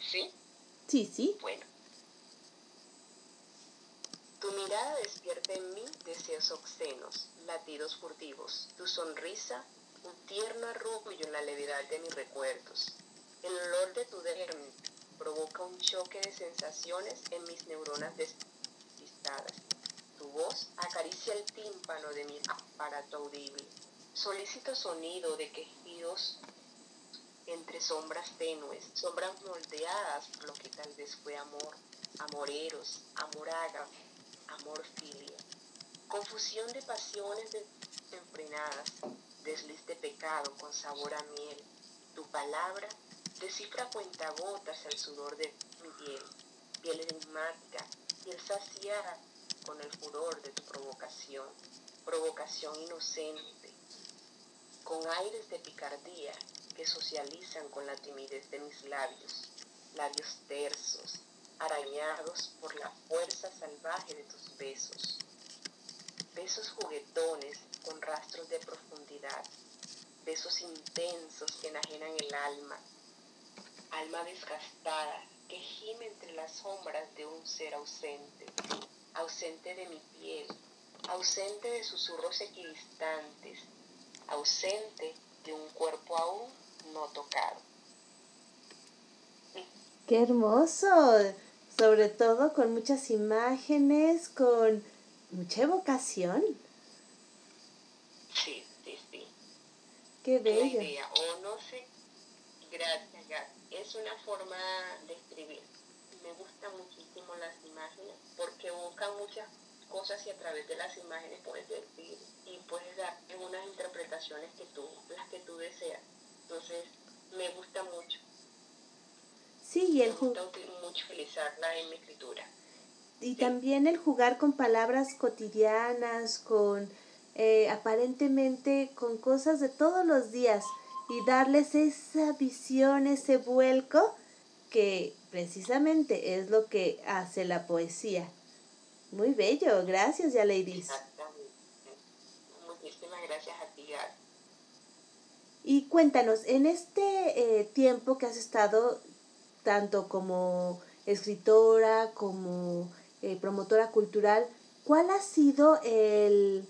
¿Sí? Sí, sí. Bueno. Tu mirada despierta en mí deseos obscenos, latidos furtivos. Tu sonrisa un tierno arrullo y una levedad de mis recuerdos. El olor de tu derme provoca un choque de sensaciones en mis neuronas despistadas. Tu voz acaricia el tímpano de mi aparato audible. Solicito sonido de quejidos entre sombras tenues, sombras moldeadas por lo que tal vez fue amor, amoreros, amoraga, amor filia. Confusión de pasiones desenfrenadas, desliz de pecado con sabor a miel. Tu palabra descifra cuentagotas el sudor de mi piel, piel enigmática, piel saciada con el furor de tu provocación, provocación inocente, con aires de picardía que socializan con la timidez de mis labios, labios tersos, arañados por la fuerza salvaje de tus besos, besos juguetones con rastros de profundidad, besos intensos que enajenan el alma, alma desgastada que gime entre las sombras de un ser ausente, ausente de mi piel, ausente de susurros equidistantes, ausente de un cuerpo aún no tocado. Qué hermoso, sobre todo con muchas imágenes, con mucha evocación. Sí, sí, sí. Qué bello. La idea, o no sé, gracias, gracias. Es una forma de escribir. Me gustan muchísimo las imágenes porque evocan muchas cosas y a través de las imágenes puedes decir y puedes dar unas interpretaciones que tú, las que tú deseas. Entonces, me gusta mucho. Sí, y el me gusta mucho utilizarla en mi escritura. Y también el jugar con palabras cotidianas, con eh, aparentemente con cosas de todos los días y darles esa visión, ese vuelco que precisamente es lo que hace la poesía. Muy bello, gracias ya ladies. Muchísimas gracias a ti, Y cuéntanos, en este eh, tiempo que has estado tanto como escritora, como eh, promotora cultural, ¿cuál ha sido el,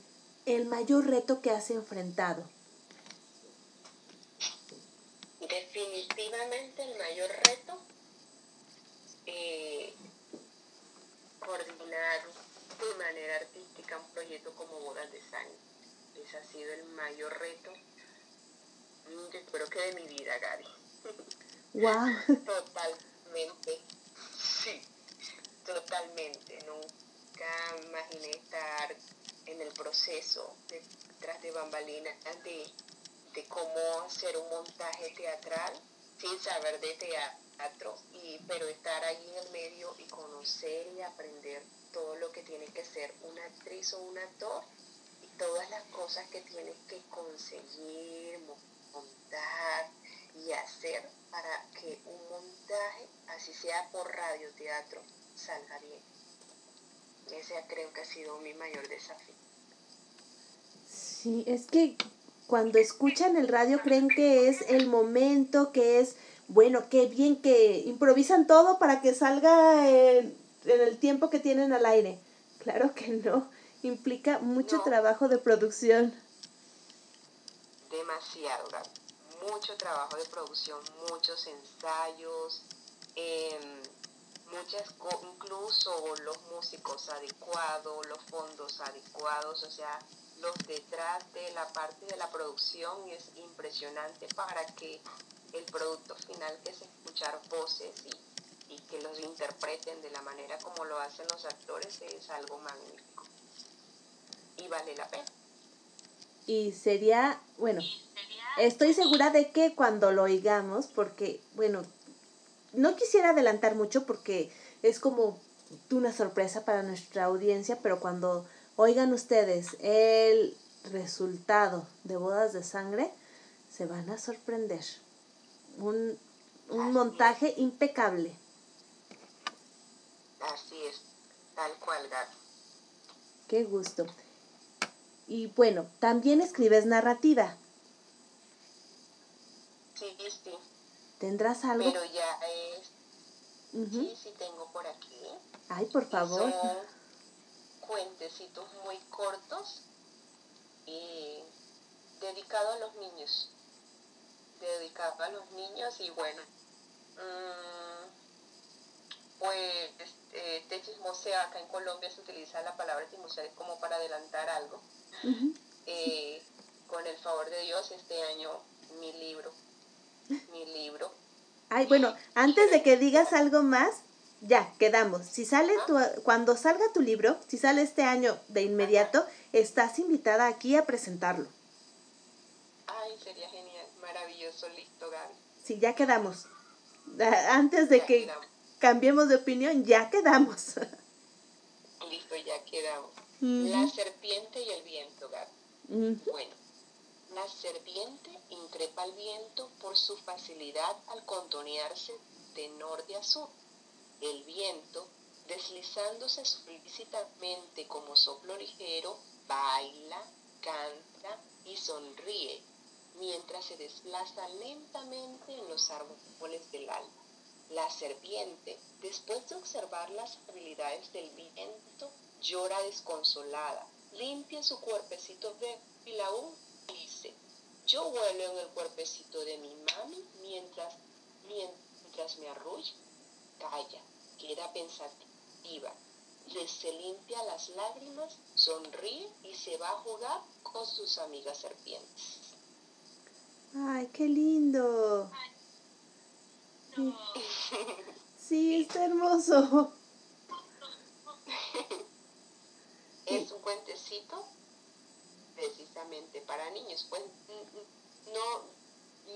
el mayor reto que has enfrentado? Definitivamente el mayor reto, eh, coordinar de manera artística un proyecto como Bodas de Sangre. Ese ha sido el mayor reto, mm, yo creo que de mi vida, Gaby. Wow. Totalmente, sí, totalmente. Nunca imaginé estar en el proceso detrás de bambalinas de, de cómo hacer un montaje teatral sin saber de teatro, y, pero estar ahí en el medio y conocer y aprender todo lo que tiene que ser una actriz o un actor y todas las cosas que tienes que conseguir, montar y hacer para que un montaje, así sea por radio, teatro, salga bien. Ese creo que ha sido mi mayor desafío. Sí, es que cuando escuchan el radio creen que es el momento, que es, bueno, qué bien que improvisan todo para que salga en, en el tiempo que tienen al aire. Claro que no, implica mucho No. trabajo de producción. demasiado, Gaby. mucho trabajo de producción, muchos ensayos, em, muchas incluso los músicos adecuados, los fondos adecuados, o sea, los detrás de la parte de la producción es impresionante para que el producto final que es escuchar voces y, y que los interpreten de la manera como lo hacen los actores es algo magnífico y vale la pena. Y sería, bueno, estoy segura de que cuando lo oigamos, porque, bueno, no quisiera adelantar mucho porque es como una sorpresa para nuestra audiencia, pero cuando oigan ustedes el resultado de bodas de sangre, se van a sorprender. Un, un montaje impecable. Así es, tal cual, Gaby. Qué gusto. Y bueno, también escribes narrativa. Sí, sí, ¿Tendrás algo? pero ya es, sí, sí tengo por aquí. Ay, por favor. Son cuentecitos muy cortos y dedicados a los niños. Dedicados a los niños y bueno, mm, pues eh, te acá en Colombia se utiliza la palabra chismosear como para adelantar algo. Eh, con el favor de Dios, este año mi libro, mi libro Ay, bueno, antes de que digas algo más, ya, quedamos. Si sale tu, cuando salga tu libro, si sale este año de inmediato, estás invitada aquí a presentarlo. Ay, sería genial, maravilloso, listo, Gaby. Sí, ya quedamos. Ah, Antes de Ya que quedamos. cambiemos de opinión, ya quedamos. Listo, ya quedamos. La serpiente y el viento, Gaby. Bueno, la serpiente increpa al viento por su facilidad al contonearse de norte a sur. El viento, deslizándose solícitamente como soplo ligero, baila, canta y sonríe mientras se desplaza lentamente en los árboles del alma. La serpiente, después de observar las habilidades del viento, llora desconsolada, limpia su cuerpecito débil aún dice, yo vuelo en el cuerpecito de mi mami mientras, mientras me arrulla. Calla, queda pensativa, le- se limpia las lágrimas, sonríe y se va a jugar con sus amigas serpientes. Ay, qué lindo. Sí, está hermoso. Es un cuentecito precisamente para niños. Pues no,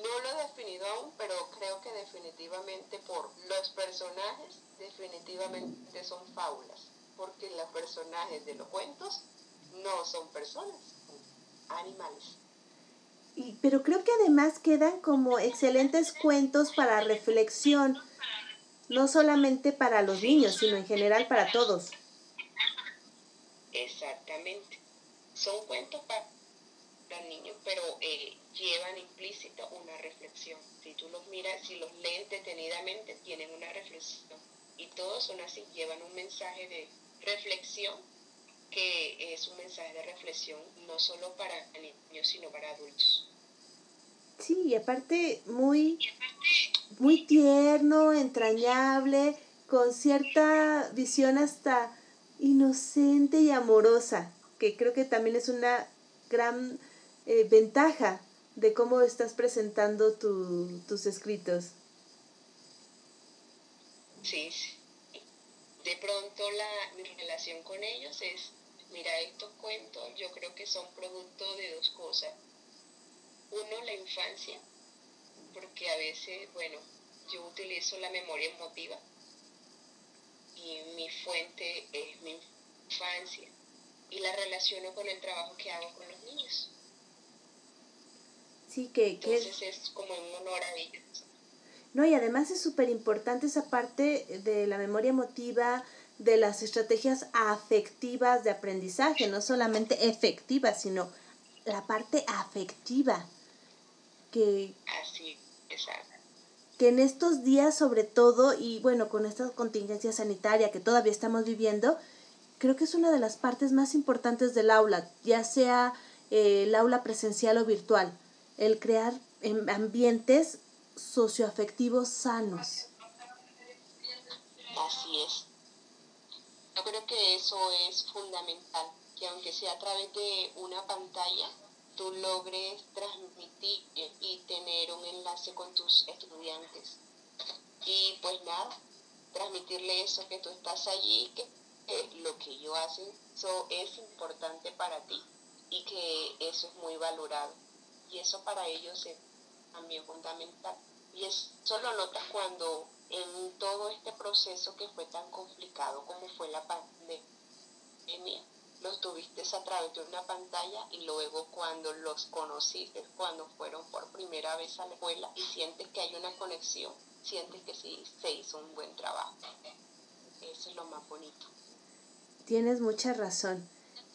no lo he definido aún, pero creo que definitivamente por los personajes, definitivamente son fábulas, porque los personajes de los cuentos no son personas, son animales. Y, pero creo que además quedan como excelentes cuentos para reflexión, no solamente para los niños, sino en general para todos. Exactamente. Son cuentos para los niños, pero eh, llevan implícita una reflexión. Si tú los miras, si los lees detenidamente, tienen una reflexión. Y todos son así, llevan un mensaje de reflexión que es un mensaje de reflexión no solo para niños, sino para adultos. Sí, y aparte muy, muy tierno, entrañable, con cierta visión hasta inocente y amorosa, que creo que también es una gran eh, ventaja de cómo estás presentando tu, tus escritos. Sí, sí. De pronto la, mi relación con ellos es, mira, estos cuentos yo creo que son producto de dos cosas. Uno, la infancia, porque a veces, bueno, yo utilizo la memoria emotiva y mi fuente es mi infancia y la relaciono con el trabajo que hago con los niños. Sí, que, Entonces es como un honor a ellos. No, y además es súper importante esa parte de la memoria emotiva, de las estrategias afectivas de aprendizaje, no solamente efectivas, sino la parte afectiva. Que, Así, exacto. que en estos días sobre todo, y bueno, con esta contingencia sanitaria que todavía estamos viviendo, creo que es una de las partes más importantes del aula, ya sea eh, el aula presencial o virtual, el crear em, ambientes socioafectivos sanos. Así es. Yo creo que eso es fundamental, que aunque sea a través de una pantalla, tú logres transmitir y tener un enlace con tus estudiantes. Y pues nada, transmitirle eso, que tú estás allí, que lo que ellos hacen eso es importante para ti y que eso es muy valorado. Y eso para ellos es también fundamental. Y eso lo notas cuando en todo este proceso que fue tan complicado como fue la pandemia, los tuviste a través de una pantalla y luego cuando los conociste, cuando fueron por primera vez a la escuela y sientes que hay una conexión, sientes que sí se hizo un buen trabajo. Eso es lo más bonito. Tienes mucha razón.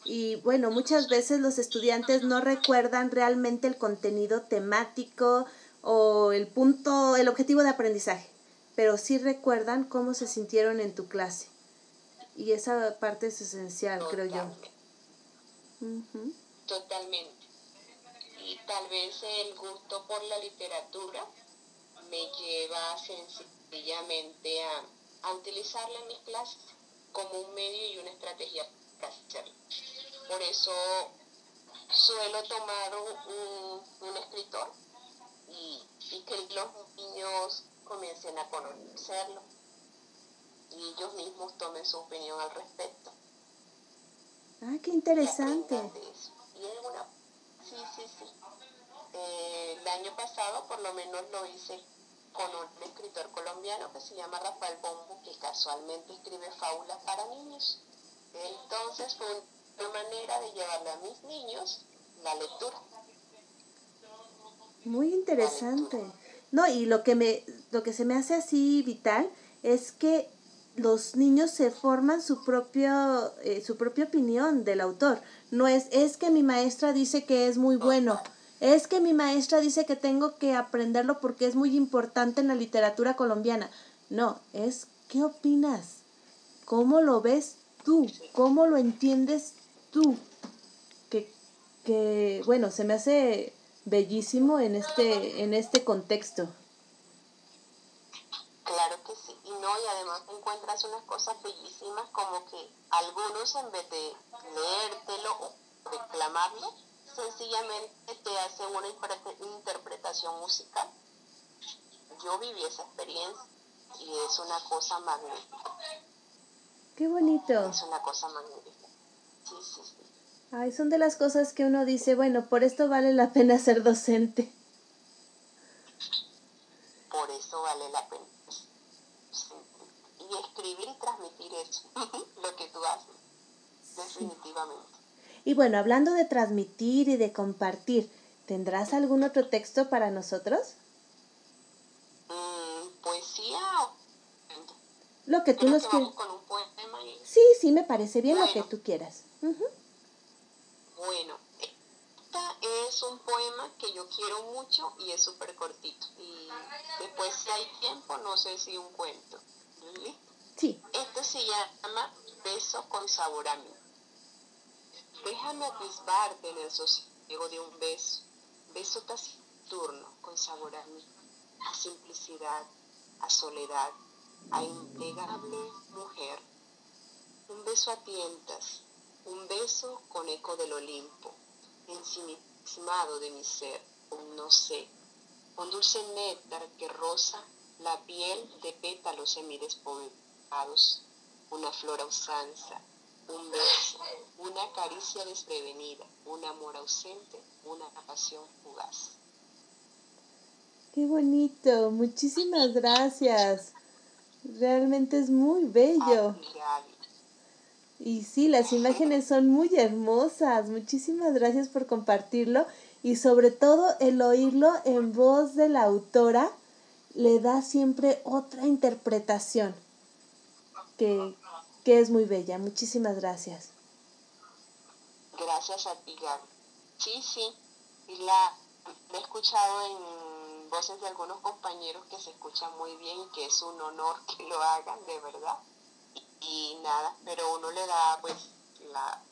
Y bueno, muchas veces los estudiantes no recuerdan realmente el contenido temático o el punto, el objetivo de aprendizaje, pero sí recuerdan cómo se sintieron en tu clase. Y esa parte es esencial, creo yo. Totalmente. Y tal vez el gusto por la literatura me lleva sencillamente a, a utilizarla en mis clases como un medio y una estrategia para hacerlo. Por eso suelo tomar un, un- escritor y, y que los niños comiencen a conocerlo y ellos mismos tomen su opinión al respecto. Ah, qué interesante. Y. Sí, sí, sí. Eh, el año pasado por lo menos lo hice con un escritor colombiano que se llama Rafael Bombo, que casualmente escribe fábulas para niños. Entonces fue una manera de llevarle a mis niños la lectura. Muy interesante. No, y lo que me lo que se me hace así vital es que los niños se forman su propio eh, su propia opinión del autor. No es es que mi maestra dice que es muy bueno. Es que mi maestra dice que tengo que aprenderlo porque es muy importante en la literatura colombiana. No, es ¿qué opinas? ¿Cómo lo ves tú? ¿Cómo lo entiendes tú? Que que bueno, se me hace bellísimo en este en este contexto. Claro que sí, y no, y además encuentras unas cosas bellísimas como que algunos en vez de leértelo o declamarlo, sencillamente te hacen una interpre- interpretación musical. Yo viví esa experiencia y es una cosa magnífica, Qué bonito. es una cosa magnífica. Sí, sí, sí. Ay, son de las cosas que uno dice, bueno, por esto vale la pena ser docente. Por eso vale la pena. Y escribir y transmitir eso, lo que tú haces, definitivamente. Y bueno, hablando de transmitir y de compartir, ¿tendrás algún otro texto para nosotros? Mm, poesía o Lo que tú creo nos quieras. y Sí, sí, me parece bien lo que Bueno. tú quieras. Ujú. bueno esta es es un poema que yo quiero mucho y es súper cortito. Y después, si hay tiempo, no sé si un cuento. ¿Listo? Sí. Este se llama Beso con sabor a mí. Déjame atisbarte en el sosiego de un beso, beso taciturno con sabor a mí, a simplicidad, a soledad, a implegable mujer. Un beso a tientas, un beso con eco del Olimpo, ensimismado de mi ser, un no sé, un dulce néctar que roza la piel de pétalos semidespoblados, una flor a usanza, un beso, una caricia desprevenida, un amor ausente, una pasión fugaz. Qué bonito, muchísimas gracias. Realmente es muy bello. Y sí, las imágenes son muy hermosas. Muchísimas gracias por compartirlo y sobre todo el oírlo en voz de la autora le da siempre otra interpretación que, que es muy bella. Muchísimas gracias. Gracias a ti, Gaby. Sí, sí. Y la, la he escuchado en voces de algunos compañeros que se escuchan muy bien y que es un honor que lo hagan, de verdad. Y, y nada, pero uno le da, pues, la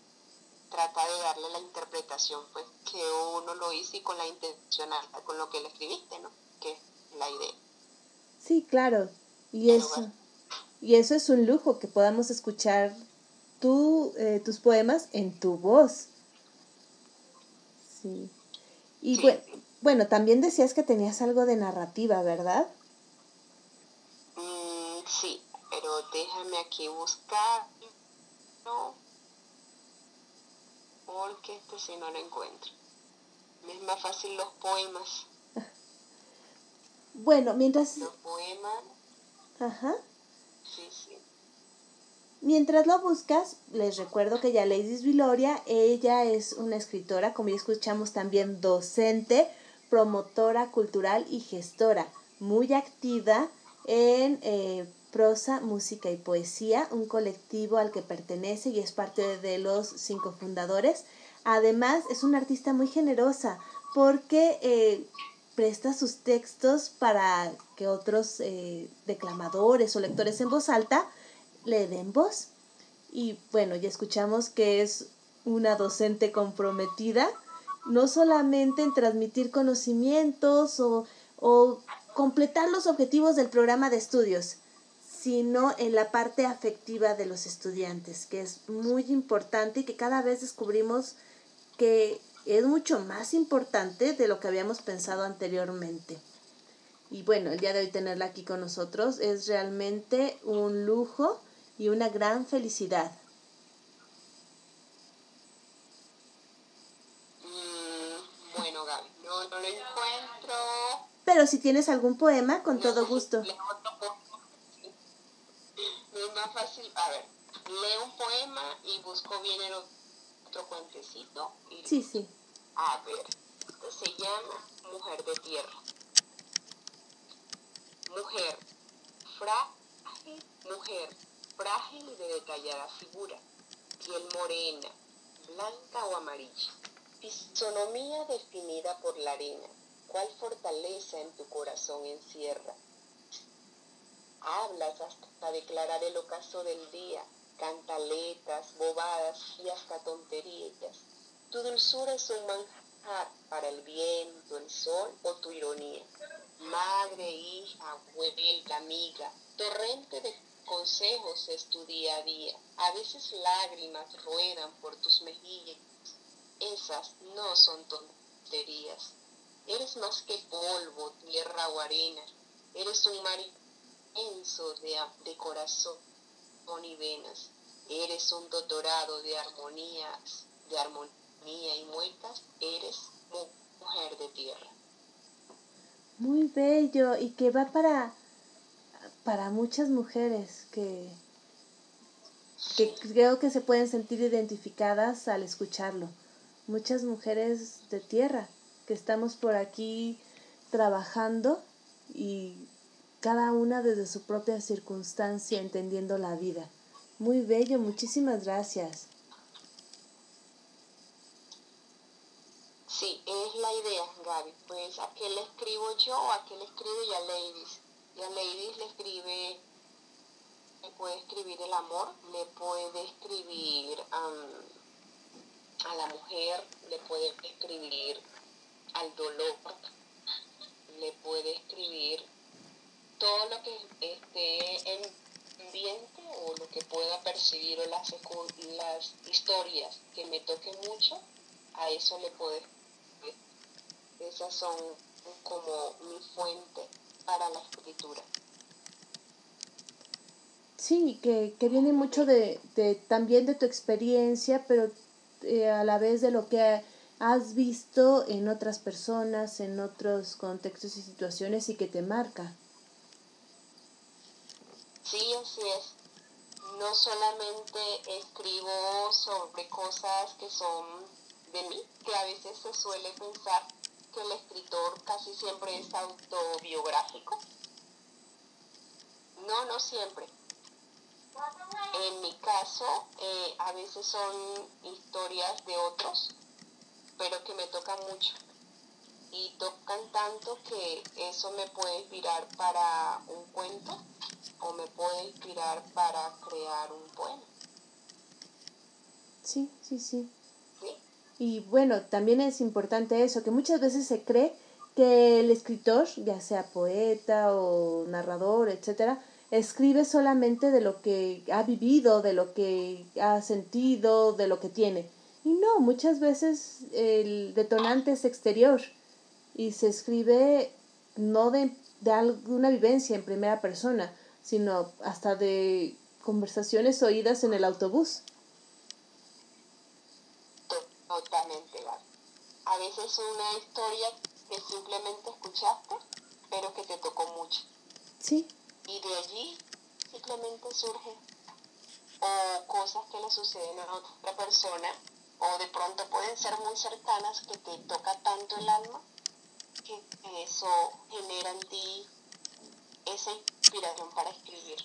trata de darle la interpretación, pues, que uno lo hizo y con la intencionalidad, con lo que le escribiste, ¿no? Que es la idea. Sí, claro. Y Pero eso, bueno. Y eso es un lujo que podamos escuchar tú, eh, tus poemas en tu voz. Sí. Y Sí. bue- bueno, también decías que tenías algo de narrativa, ¿verdad? Mm, sí, pero déjame aquí buscar. No. Porque este sí no lo encuentro. Me es más fácil los poemas. Bueno, mientras, Los poemas, ajá. Mientras lo buscas, les recuerdo que ya Ladies Viloria, ella es una escritora, como ya escuchamos también docente, promotora cultural y gestora, muy activa en eh, prosa, música y poesía, un colectivo al que pertenece y es parte de los cinco fundadores. Además, es una artista muy generosa porque eh, presta sus textos para que otros eh, declamadores o lectores en voz alta le den voz. Y bueno, ya escuchamos que es una docente comprometida, no solamente en transmitir conocimientos o, o completar los objetivos del programa de estudios, sino en la parte afectiva de los estudiantes, que es muy importante y que cada vez descubrimos que es mucho más importante de lo que habíamos pensado anteriormente. Y bueno, el día de hoy tenerla aquí con nosotros es realmente un lujo y una gran felicidad. Mm, bueno, Gaby, no, no lo encuentro. Pero si tienes algún poema, con todo gusto. Leo otro es más fácil, a ver, leo un poema y busco bien el otro cuentecito. Y, Sí, sí. A ver, se llama Mujer de Tierra. Mujer, frágil, mujer, frágil y de detallada figura, piel morena, blanca o amarilla, fisonomía definida por la arena, cuál fortaleza en tu corazón encierra. Hablas hasta declarar el ocaso del día, cantaletas, bobadas y hasta tonterías. Tu dulzura es un manjar para el viento, el sol o tu ironía. Madre, hija, abuela, amiga, torrente de consejos es tu día a día. A veces lágrimas ruedan por tus mejillas. Esas no son tonterías. Eres más que polvo, tierra o arena. Eres un mar inmenso de, de corazón y venas. Eres un doctorado de armonías, de armonía y muecas. Eres mujer de tierra. Muy bello y que va para, para muchas mujeres que, que creo que se pueden sentir identificadas al escucharlo. Muchas mujeres de tierra que estamos por aquí trabajando y cada una desde su propia circunstancia entendiendo la vida. Muy bello, muchísimas gracias. Sí, es la idea, Gaby. Pues a qué le escribo yo, a qué le escribe ya Ladies. Ya Ladies le escribe, le puede escribir el amor, le puede escribir a la mujer, le puede escribir al dolor, le puede escribir todo lo que esté en ambiente o lo que pueda percibir o las, historias que me toquen mucho, a eso le puedo escribir. Esas son como mi fuente para la escritura. Sí, que, que viene mucho de, de también de tu experiencia, pero eh, a la vez de lo que has visto en otras personas, en otros contextos y situaciones y que te marca. Sí, así es. No solamente escribo sobre cosas que son de mí, que a veces se suele pensar que el escritor casi siempre es autobiográfico. No, no siempre. En mi caso, eh, a veces son historias de otros, pero que me tocan mucho. Y tocan tanto que eso me puede inspirar para un cuento o me puede inspirar para crear un poema. Sí, sí, sí. ¿sí? Y bueno, también es importante eso, que muchas veces se cree que el escritor, ya sea poeta o narrador, etcétera, escribe solamente de lo que ha vivido, de lo que ha sentido, de lo que tiene. Y no, muchas veces el detonante es exterior y se escribe no de, de alguna vivencia en primera persona, sino hasta de conversaciones oídas en el autobús. Totalmente, Gaby. A veces una historia que simplemente escuchaste, pero que te tocó mucho. Sí, Y de allí simplemente surge o cosas que le suceden a otra persona o de pronto pueden ser muy cercanas que te toca tanto el alma que eso genera en ti esa inspiración para escribir.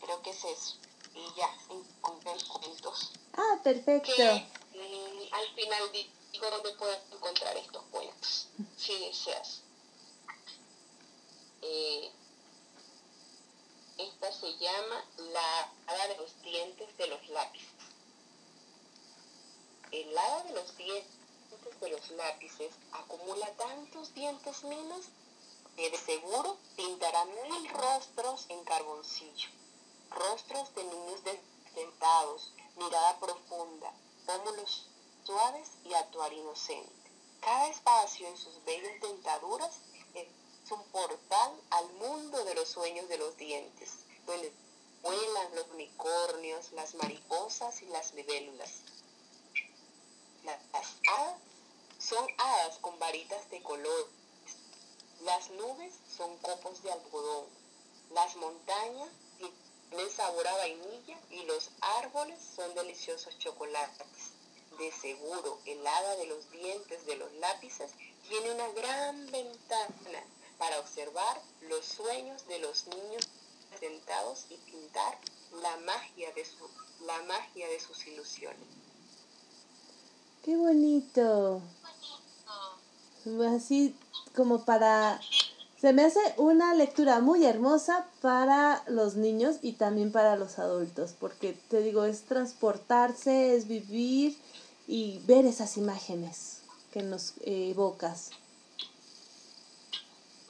Creo que es eso. Y ya, encontré cuentos. ah, perfecto. Que mm, al final di- digo dónde puedes encontrar estos cuentos, si deseas. Eh, esta se llama La hada de los dientes de los lápices. El hada de los dientes de los lápices acumula tantos dientes menos de seguro pintará mil rostros en carboncillo. Rostros de niños desdentados, mirada profunda, pómulos suaves y actuar inocente. Cada espacio en sus bellas dentaduras es un portal al mundo de los sueños de los dientes, donde vuelan los unicornios, las mariposas y las libélulas. Las hadas son hadas con varitas de color. Las nubes son copos de algodón. Las montañas tienen sabor a vainilla y los árboles son deliciosos chocolates. De seguro, el hada de los dientes de los lápices tiene una gran ventana para observar los sueños de los niños sentados y pintar la magia de, su, la magia de sus ilusiones. Qué bonito. Así como para... Se me hace una lectura muy hermosa para los niños y también para los adultos, porque te digo, es transportarse, es vivir y ver esas imágenes que nos evocas.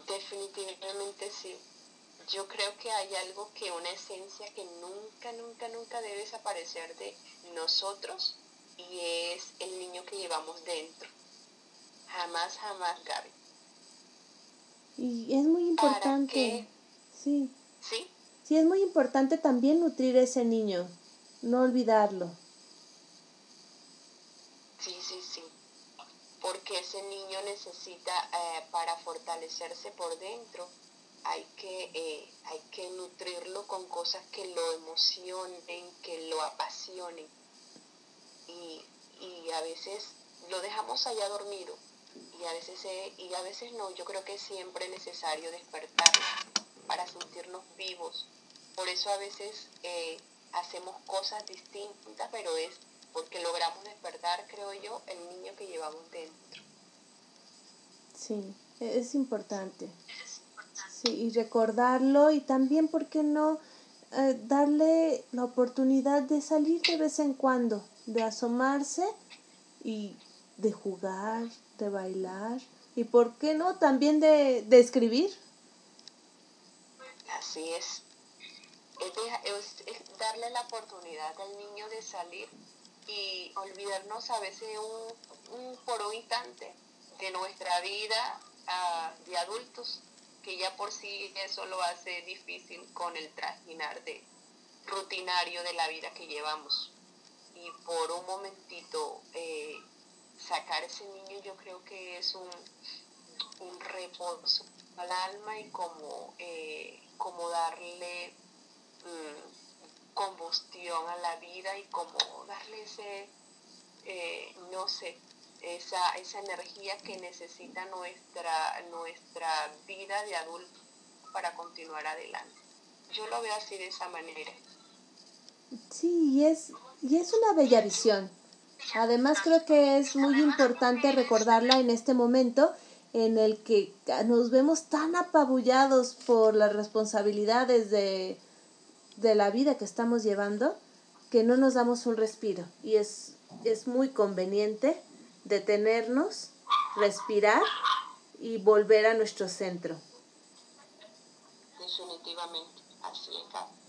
Definitivamente sí. Yo creo que hay algo que, una esencia que nunca, nunca, nunca debe desaparecer de nosotros y es el niño que llevamos dentro. Jamás, jamás, Gaby. Y es muy ¿Para importante. Sí, ¿Sí? sí, es muy importante también nutrir a ese niño, no olvidarlo. Sí, sí, sí. Porque ese niño necesita, eh, para fortalecerse por dentro, hay que, eh, hay que nutrirlo con cosas que lo emocionen, que lo apasionen. Y, y a veces lo dejamos allá dormido. Y a veces eh, y a veces no, yo creo que es siempre necesario despertarlo para sentirnos vivos. Por eso a veces eh, hacemos cosas distintas, pero es porque logramos despertar, creo yo, el niño que llevamos dentro. Sí, es importante. Sí, y recordarlo y también, ¿por qué no? Eh, darle la oportunidad de salir de vez en cuando, de asomarse y de jugar, de bailar y, ¿por qué no? También de, de escribir. Así es. Es, es- darle la oportunidad al niño de salir y olvidarnos a veces un, un por un instante de nuestra vida ah, de adultos, que ya por sí eso lo hace difícil con el trajinar de rutinario de la vida que llevamos. Y por un momentito eh, sacar ese niño yo creo que es un, un reposo al alma y como, eh, como darle mm, combustión a la vida y como darle ese, eh, no sé, esa, esa energía que necesita nuestra, nuestra vida de adulto para continuar adelante. Yo lo veo así de esa manera. Sí, y es, y es una bella visión. Además creo que es muy importante recordarla en este momento en el que nos vemos tan apabullados por las responsabilidades de, de la vida que estamos llevando que no nos damos un respiro. Y es, es muy conveniente detenernos, respirar y volver a nuestro centro. Definitivamente, así es.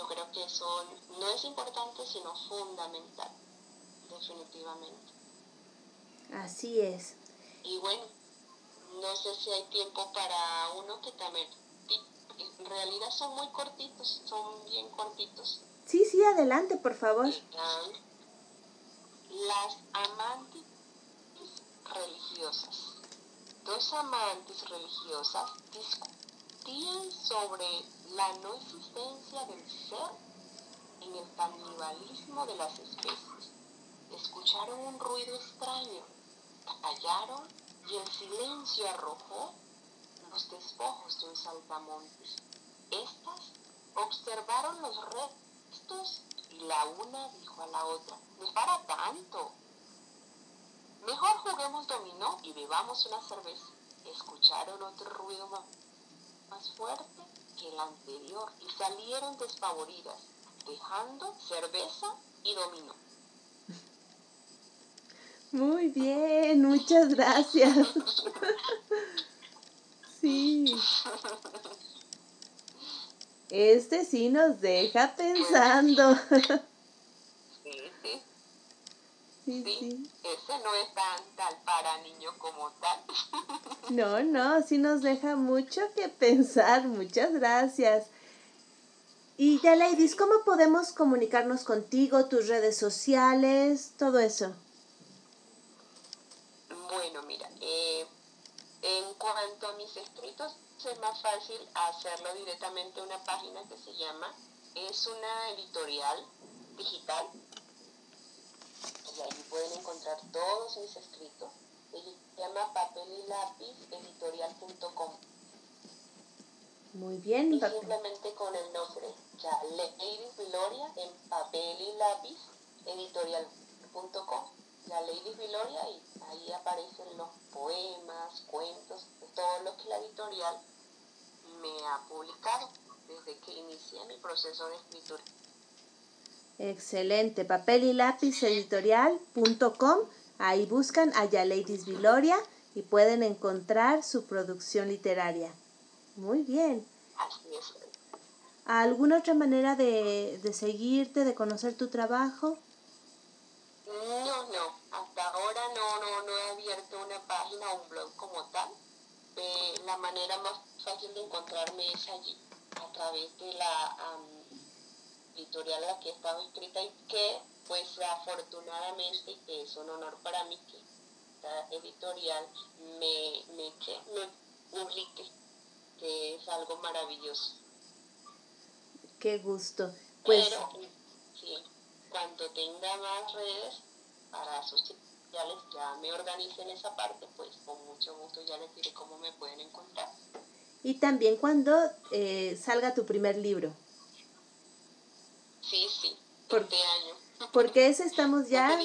Yo creo que eso no es importante, sino fundamental, definitivamente. Así es. Y bueno, no sé si hay tiempo para uno que también, en realidad son muy cortitos, son bien cortitos. Sí, sí, adelante, por favor. Están las amantes religiosas. Dos amantes religiosas discutían sobre la no existencia del ser en el canibalismo de las especies. Escucharon un ruido extraño, callaron y el silencio arrojó los despojos de un saltamontes. Estas observaron los restos y la una dijo a la otra, no para tanto. Mejor juguemos dominó y bebamos una cerveza. Escucharon otro ruido ma- más fuerte que el anterior y salieron despavoridas, dejando cerveza y dominó. Muy bien, muchas gracias. Sí. Este sí nos deja pensando. Sí, sí, no es tan tal para niños como tal. No, no, sí nos deja mucho que pensar. Muchas gracias. Y ya, Ladies, ¿cómo podemos comunicarnos contigo, tus redes sociales, todo eso? Bueno, mira, eh, en cuanto a mis escritos, es más fácil hacerlo directamente en una página que se llama, es una editorial digital, y ahí pueden encontrar todos mis escritos. Se llama papel y lápiz editorial.com Muy bien, y simplemente con el nombre, ya Lady Gloria en papel y lápiz editorial.com la Lady Gloria y ahí aparecen los poemas, cuentos, todo lo que la editorial me ha publicado desde que inicié mi proceso de escritura. Excelente. Papel y lápiz editorial.com. Ahí buscan a Ladies Viloria y pueden encontrar su producción literaria. Muy bien. ¿Alguna otra manera de, de seguirte, de conocer tu trabajo? No, no, hasta ahora no, no, no he abierto una página o un blog como tal. Eh, la manera más fácil de encontrarme es allí, a través de la editorial a la que he estado escrita y que, pues afortunadamente, que es un honor para mí que esta editorial me, me, me publique, que es algo maravilloso. Qué gusto. Pues Pero, sí, cuando tenga más redes para sociales, ya me organice en esa parte, pues con mucho gusto ya les diré cómo me pueden encontrar. y también cuando eh, salga tu primer libro. Sí, sí, Por- este año. Porque ese estamos ya...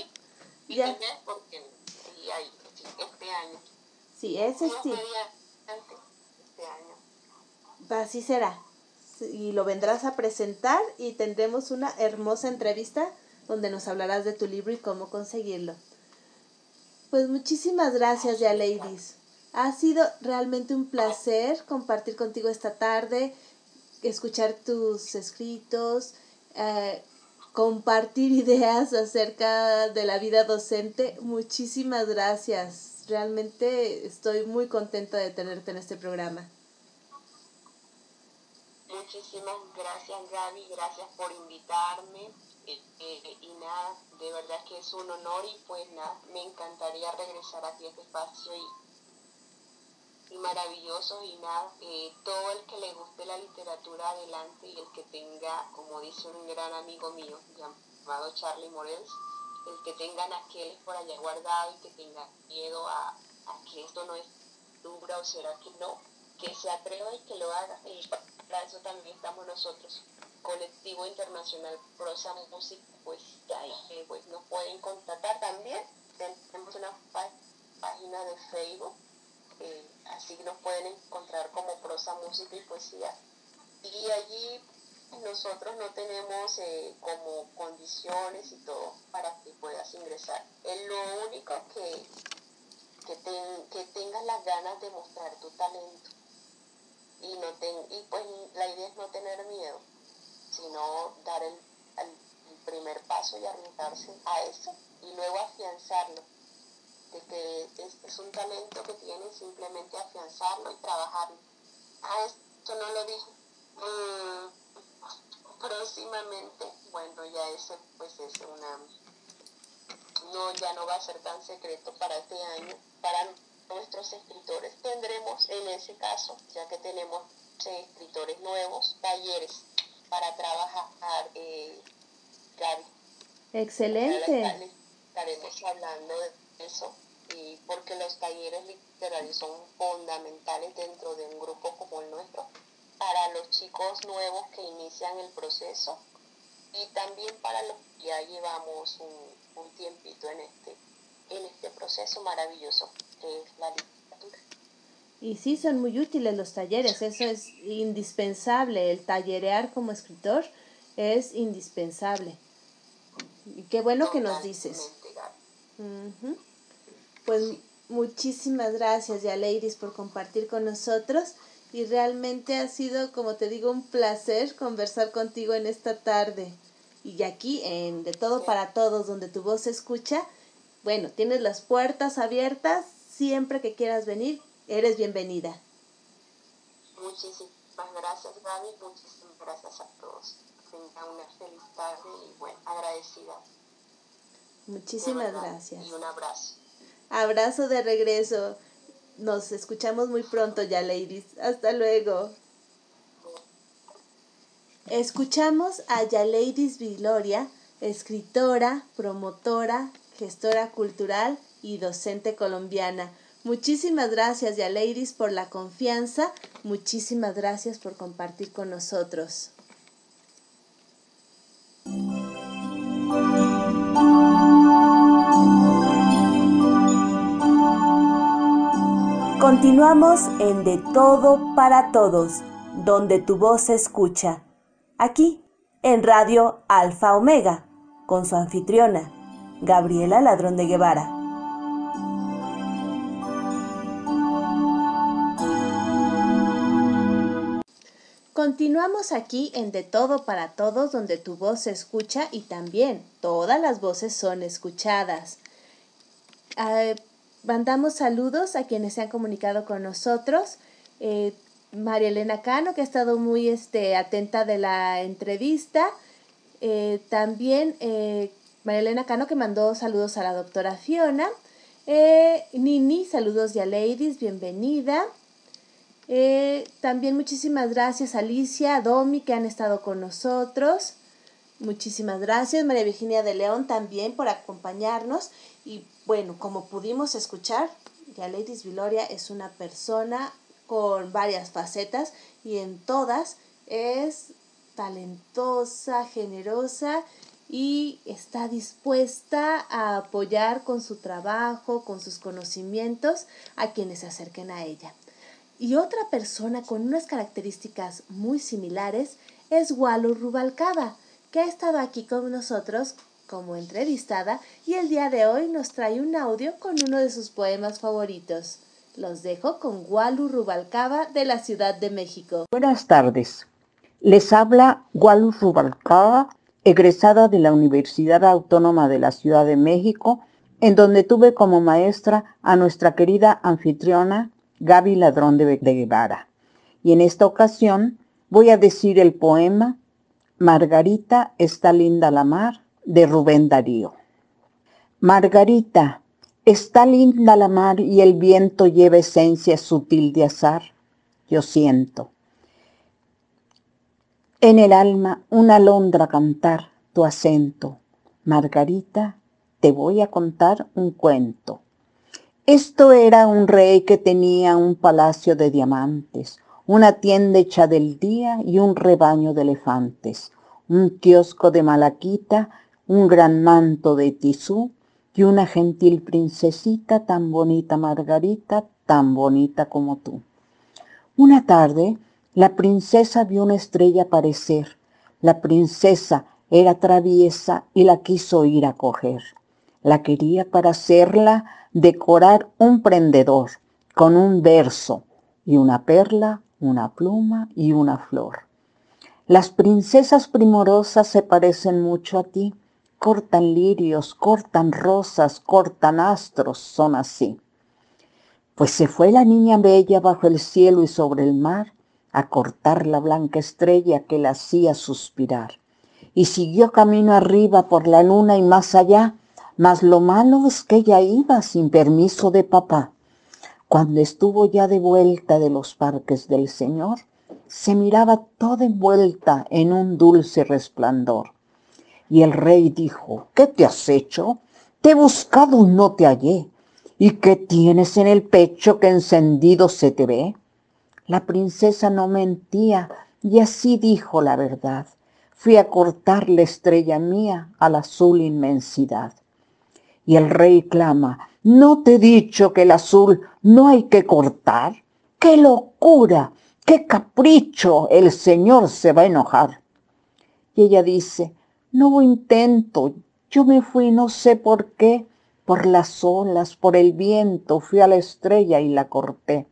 ya. Internet, porque sí, hay, este año. Sí, ese sí. este año. Así será. Y lo vendrás a presentar y tendremos una hermosa entrevista donde nos hablarás de tu libro y cómo conseguirlo. Pues muchísimas gracias, ya ladies. Ha sido realmente un placer compartir contigo esta tarde, escuchar tus escritos, eh, compartir ideas acerca de la vida docente. Muchísimas gracias. Realmente estoy muy contenta de tenerte en este programa. Muchísimas gracias Gaby, gracias por invitarme eh, eh, y nada, de verdad que es un honor y pues nada, me encantaría regresar aquí a este espacio y, y maravilloso y nada, eh, todo el que le guste la literatura adelante y el que tenga, como dice un gran amigo mío llamado Charlie Morels, el que tenga naqueles por allá guardado y que tenga miedo a, que esto no es dura o será que no, que se atreva y que lo haga. Y para eso también estamos nosotros, Colectivo Internacional Prosa Música, pues eh, pues, nos pueden contactar también. Tenemos una pá- página de Facebook, eh, así nos pueden encontrar como Prosa Música y Poesía. Y allí nosotros no tenemos eh, como condiciones y todo para que puedas ingresar. Es lo único que, que, ten- que tengas las ganas de mostrar tu talento y no ten- y pues la idea es no tener miedo sino dar el, el- primer paso y arriesgarse a eso y luego afianzarlo que es, es un talento que tienes simplemente afianzarlo y trabajarlo. Ah esto no lo dije. Mm, próximamente bueno ya ese pues es una no ya no va a ser tan secreto para este año para nuestros escritores. Tendremos en ese caso ya que tenemos eh, escritores nuevos talleres para trabajar eh, Gaby. Excelente. Estaremos hablando de eso y porque los talleres literarios son fundamentales dentro de un grupo como el nuestro para los chicos nuevos que inician el proceso y también para los que ya llevamos un, un tiempito en este en este proceso maravilloso que es la literatura. Y sí, son muy útiles los talleres, eso es indispensable. El tallerear como escritor es indispensable. Y qué bueno que nos dices. Totalmente, Gaby. Pues muchísimas gracias, ya ladies, por compartir con nosotros. Y realmente ha sido, como te digo, un placer conversar contigo en esta tarde. Y aquí en De Todo para Todos, donde tu voz se escucha, bueno, tienes las puertas abiertas. Siempre que quieras venir, eres bienvenida. Muchísimas gracias, Gaby. Muchísimas gracias a todos. Tengan una feliz tarde y bueno, agradecida. de Muchísimas gracias. Y un abrazo. Abrazo de regreso. Nos escuchamos muy pronto ya, ladies. Hasta luego. Escuchamos a Yaleidis Viloria, escritora, promotora, gestora cultural y docente colombiana. Muchísimas gracias, Yaleidis, por la confianza. Muchísimas gracias por compartir con nosotros. Continuamos en De Todo para Todos, donde tu voz se escucha. Aquí, en Radio Alfa Omega, con su anfitriona, Gabriela Ladrón de Guevara. Continuamos aquí en De Todo para Todos, donde tu voz se escucha y también todas las voces son escuchadas. Eh, mandamos saludos a quienes se han comunicado con nosotros. Eh, María Elena Cano, que ha estado muy este, atenta de la entrevista. Eh, también eh, María Elena Cano, que mandó saludos a la doctora Fiona. Nini, saludos ya ladies, bienvenida. También muchísimas gracias a Alicia, a Domi, que han estado con nosotros. Muchísimas gracias, María Virginia de León, también por acompañarnos. Y bueno, como pudimos escuchar, ya Ladies Viloria es una persona con varias facetas y en todas es talentosa, generosa y está dispuesta a apoyar con su trabajo, con sus conocimientos a quienes se acerquen a ella. Y otra persona con unas características muy similares es Walu Rubalcaba, que ha estado aquí con nosotros como entrevistada y el día de hoy nos trae un audio con uno de sus poemas favoritos. Los dejo con Walu Rubalcaba de la Ciudad de México. Buenas tardes. Les habla Walu Rubalcaba, egresada de la Universidad Autónoma de la Ciudad de México, en donde tuve como maestra a nuestra querida anfitriona Gaby Ladrón de Guevara. Y en esta ocasión voy a decir el poema Margarita está linda la mar de Rubén Darío. Margarita, está linda la mar y el viento lleva esencia sutil de azar. Yo siento. En el alma una alondra cantar tu acento. Margarita, te voy a contar un cuento. Esto era un rey que tenía un palacio de diamantes, una tienda hecha del día y un rebaño de elefantes, un kiosco de malaquita, un gran manto de tisú y una gentil princesita tan bonita Margarita, tan bonita como tú. Una tarde, la princesa vio una estrella aparecer. La princesa era traviesa y la quiso ir a coger. La quería para hacerla decorar un prendedor con un verso y una perla, una pluma y una flor. Las princesas primorosas se parecen mucho a ti, cortan lirios, cortan rosas, cortan astros, son así. Pues se fue la niña bella bajo el cielo y sobre el mar a cortar la blanca estrella que la hacía suspirar. Y siguió camino arriba por la luna y más allá, mas lo malo es que ella iba sin permiso de papá. Cuando estuvo ya de vuelta de los parques del Señor, se miraba toda envuelta en un dulce resplandor. Y el rey dijo, ¿qué te has hecho? Te he buscado y no te hallé. ¿Y qué tienes en el pecho que encendido se te ve? La princesa no mentía y así dijo la verdad. Fui a cortar la estrella mía a la azul inmensidad. Y el rey clama, ¿no te he dicho que el azul no hay que cortar? ¡Qué locura! ¡Qué capricho! El señor se va a enojar. Y ella dice, no intento, yo me fui no sé por qué, por las olas, por el viento, fui a la estrella y la corté.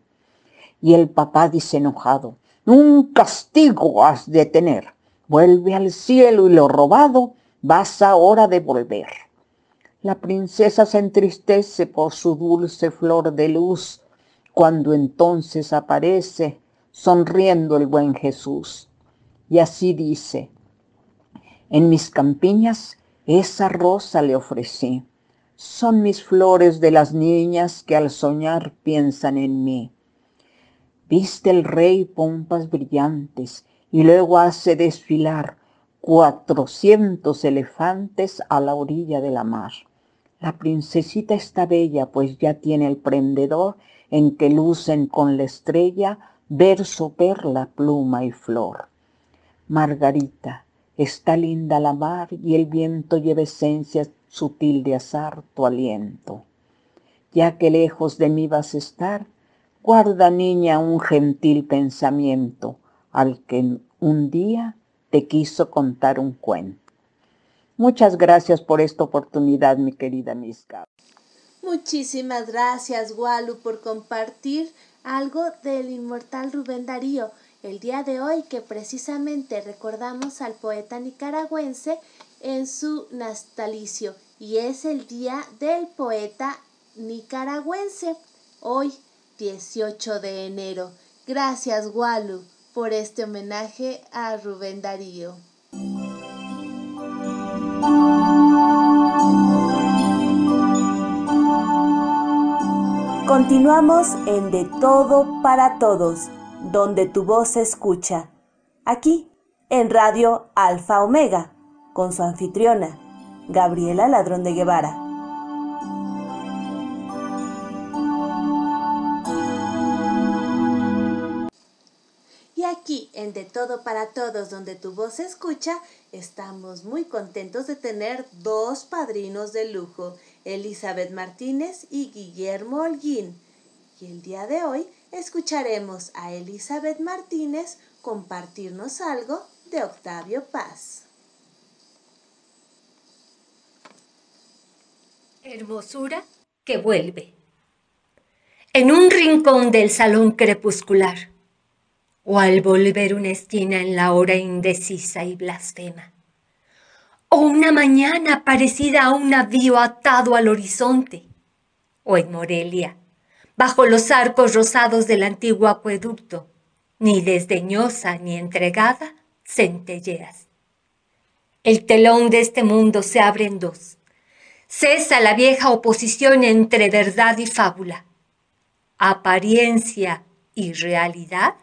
Y el papá dice enojado, un castigo has de tener. Vuelve al cielo y lo robado vas ahora a devolver. La princesa se entristece por su dulce flor de luz, cuando entonces aparece sonriendo el buen Jesús. Y así dice, en mis campiñas esa rosa le ofrecí. Son mis flores de las niñas que al soñar piensan en mí. Viste el rey pompas brillantes y luego hace desfilar cuatrocientos elefantes a la orilla de la mar. La princesita está bella, pues ya tiene el prendedor en que lucen con la estrella verso, perla, pluma y flor. Margarita, Está linda la mar y el viento lleva esencia sutil de azar tu aliento. Ya que lejos de mí vas a estar, guarda niña un gentil pensamiento al que un día te quiso contar un cuento. Muchas gracias por esta oportunidad, mi querida Miska. Muchísimas gracias, Walu, por compartir algo del inmortal Rubén Darío el día de hoy que precisamente recordamos al poeta nicaragüense en su natalicio y es el día del poeta nicaragüense, hoy 18 de enero. Gracias Walu por este homenaje a Rubén Darío. Continuamos en De Todo para Todos donde tu voz se escucha, aquí en Radio Alfa Omega, con su anfitriona, Gabriela Ladrón de Guevara. Y aquí en De Todo para Todos, donde tu voz se escucha, estamos muy contentos de tener dos padrinos de lujo, Elizabeth Martínez y Guillermo Holguín. Y el día de hoy escucharemos a Elizabeth Martínez compartirnos algo de Octavio Paz. Hermosura que vuelve. En un rincón del salón crepuscular, o al volver una esquina en la hora indecisa y blasfema, o una mañana parecida a un navío atado al horizonte, o en Morelia, bajo los arcos rosados del antiguo acueducto, ni desdeñosa ni entregada, centelleas. El telón de este mundo se abre en dos. Cesa la vieja oposición entre verdad y fábula. Apariencia y realidad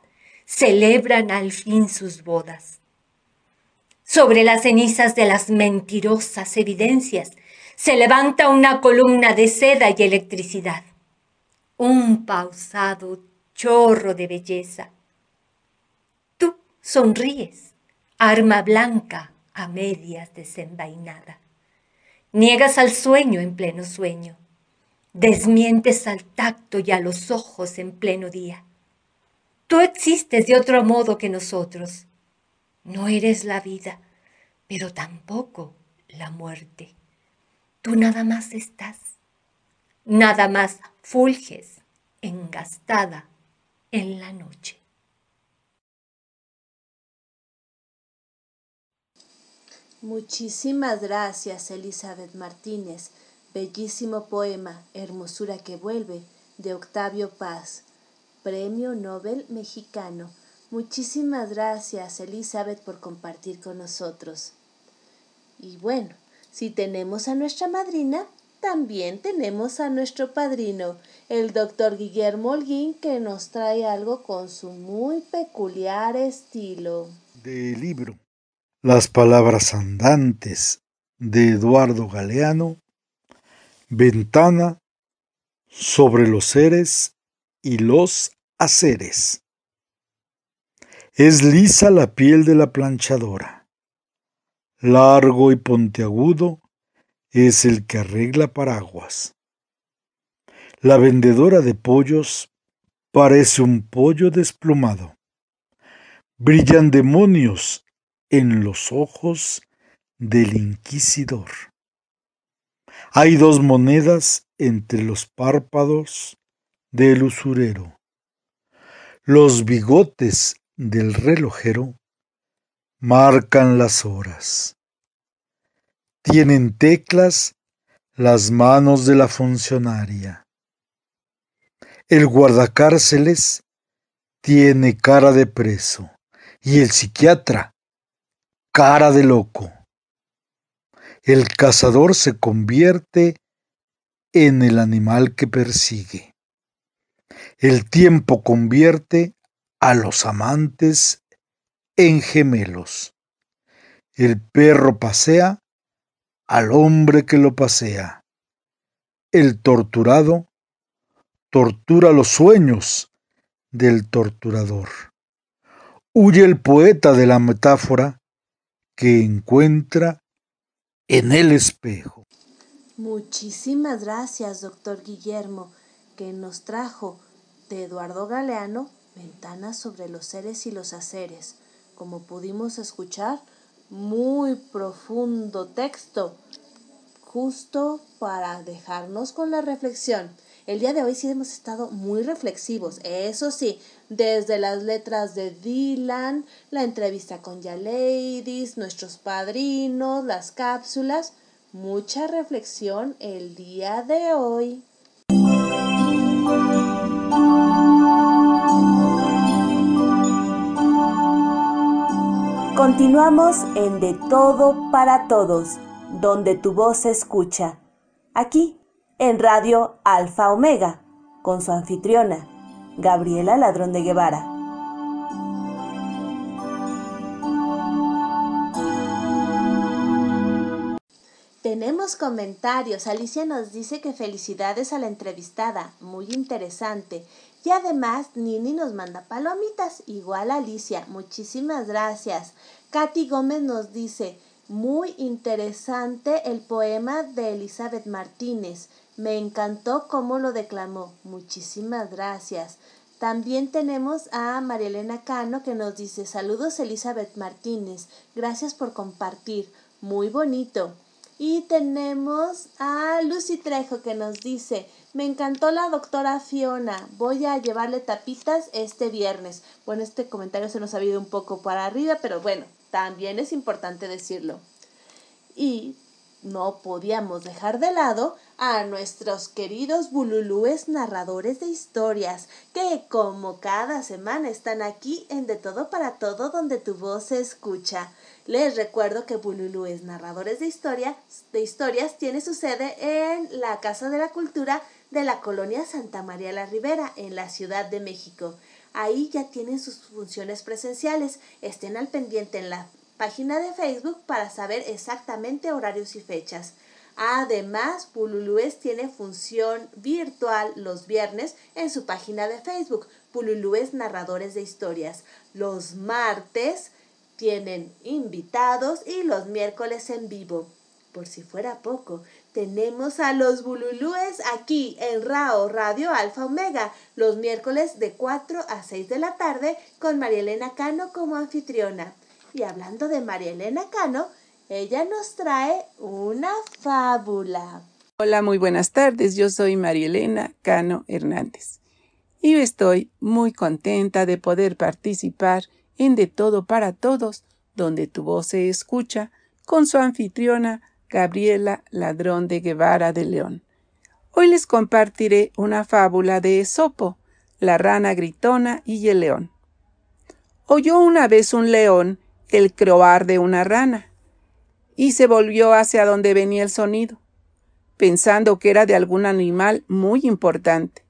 celebran al fin sus bodas. Sobre las cenizas de las mentirosas evidencias se levanta una columna de seda y electricidad, un pausado chorro de belleza. Tú sonríes, arma blanca a medias desenvainada. Niegas al sueño en pleno sueño. Desmientes al tacto y a los ojos en pleno día. Tú existes de otro modo que nosotros. No eres la vida, pero tampoco la muerte. Tú nada más estás. Nada más fulges, engastada en la noche. Muchísimas gracias, Elizabeth Martínez. Bellísimo poema, Hermosura que vuelve, de Octavio Paz, Premio Nobel Mexicano. Muchísimas gracias, Elizabeth, por compartir con nosotros. Y bueno, si tenemos a nuestra madrina, también tenemos a nuestro padrino, el doctor Guillermo Holguín, que nos trae algo con su muy peculiar estilo. De libro Las palabras andantes de Eduardo Galeano, Ventana sobre los seres y los haceres. Es lisa la piel de la planchadora, largo y pontiagudo es el que arregla paraguas. La vendedora de pollos parece un pollo desplumado. Brillan demonios en los ojos del inquisidor. Hay dos monedas entre los párpados del usurero. Los bigotes del relojero marcan las horas. Tienen teclas las manos de la funcionaria. El guardacárceles tiene cara de preso y el psiquiatra cara de loco. El cazador se convierte en el animal que persigue. El tiempo convierte a los amantes en gemelos. El perro pasea al hombre que lo pasea. El torturado tortura los sueños del torturador. Huye el poeta de la metáfora que encuentra en el espejo. Muchísimas gracias, doctor Guillermo, que nos trajo de Eduardo Galeano Ventanas sobre los seres y los haceres. Como pudimos escuchar, muy profundo texto, justo para dejarnos con la reflexión. El día de hoy sí hemos estado muy reflexivos, eso sí, desde las letras de Dylan, la entrevista con Ya Ladies, nuestros padrinos, las cápsulas, mucha reflexión el día de hoy. Continuamos en De Todo para Todos, donde tu voz se escucha. Aquí, en Radio Alfa Omega, con su anfitriona, Gabriela Ladrón de Guevara. Tenemos comentarios. Alicia nos dice que felicidades a la entrevistada, muy interesante. Y además, Nini nos manda palomitas, igual Alicia. Muchísimas gracias. Katy Gómez nos dice, muy interesante el poema de Elizabeth Martínez. Me encantó cómo lo declamó. Muchísimas gracias. También tenemos a María Elena Cano que nos dice saludos Elizabeth Martínez. Gracias por compartir. Muy bonito. Y tenemos a Lucy Trejo que nos dice, me encantó la doctora Fiona, voy a llevarle tapitas este viernes. Bueno, este comentario se nos ha ido un poco para arriba, pero bueno, también es importante decirlo. Y no podíamos dejar de lado a nuestros queridos bululúes narradores de historias, que como cada semana están aquí en De Todo para Todo donde tu voz se escucha. Les recuerdo que Bululúes narradores de, de historias tiene su sede en la Casa de la Cultura de la colonia Santa María la Ribera, en la Ciudad de México. Ahí ya tienen sus funciones presenciales. Estén al pendiente en la página de Facebook para saber exactamente horarios y fechas. Además, Pululúes tiene función virtual los viernes en su página de Facebook, Pululúes Narradores de Historias. Los martes tienen invitados y los miércoles en vivo. Por si fuera poco, tenemos a los Bululúes aquí en RAO Radio Alfa Omega los miércoles de 4 a 6 de la tarde con María Elena Cano como anfitriona. Y hablando de María Elena Cano, ella nos trae una fábula. Hola, muy buenas tardes. Yo soy María Elena Cano Hernández. Y estoy muy contenta de poder participar en De Todo para Todos, donde tu voz se escucha, con su anfitriona Gabriela Ladrón de Guevara de León. Hoy les compartiré una fábula de Esopo, la rana gritona y el león. Oyó una vez un león el croar de una rana, y se volvió hacia donde venía el sonido, pensando que era de algún animal muy importante.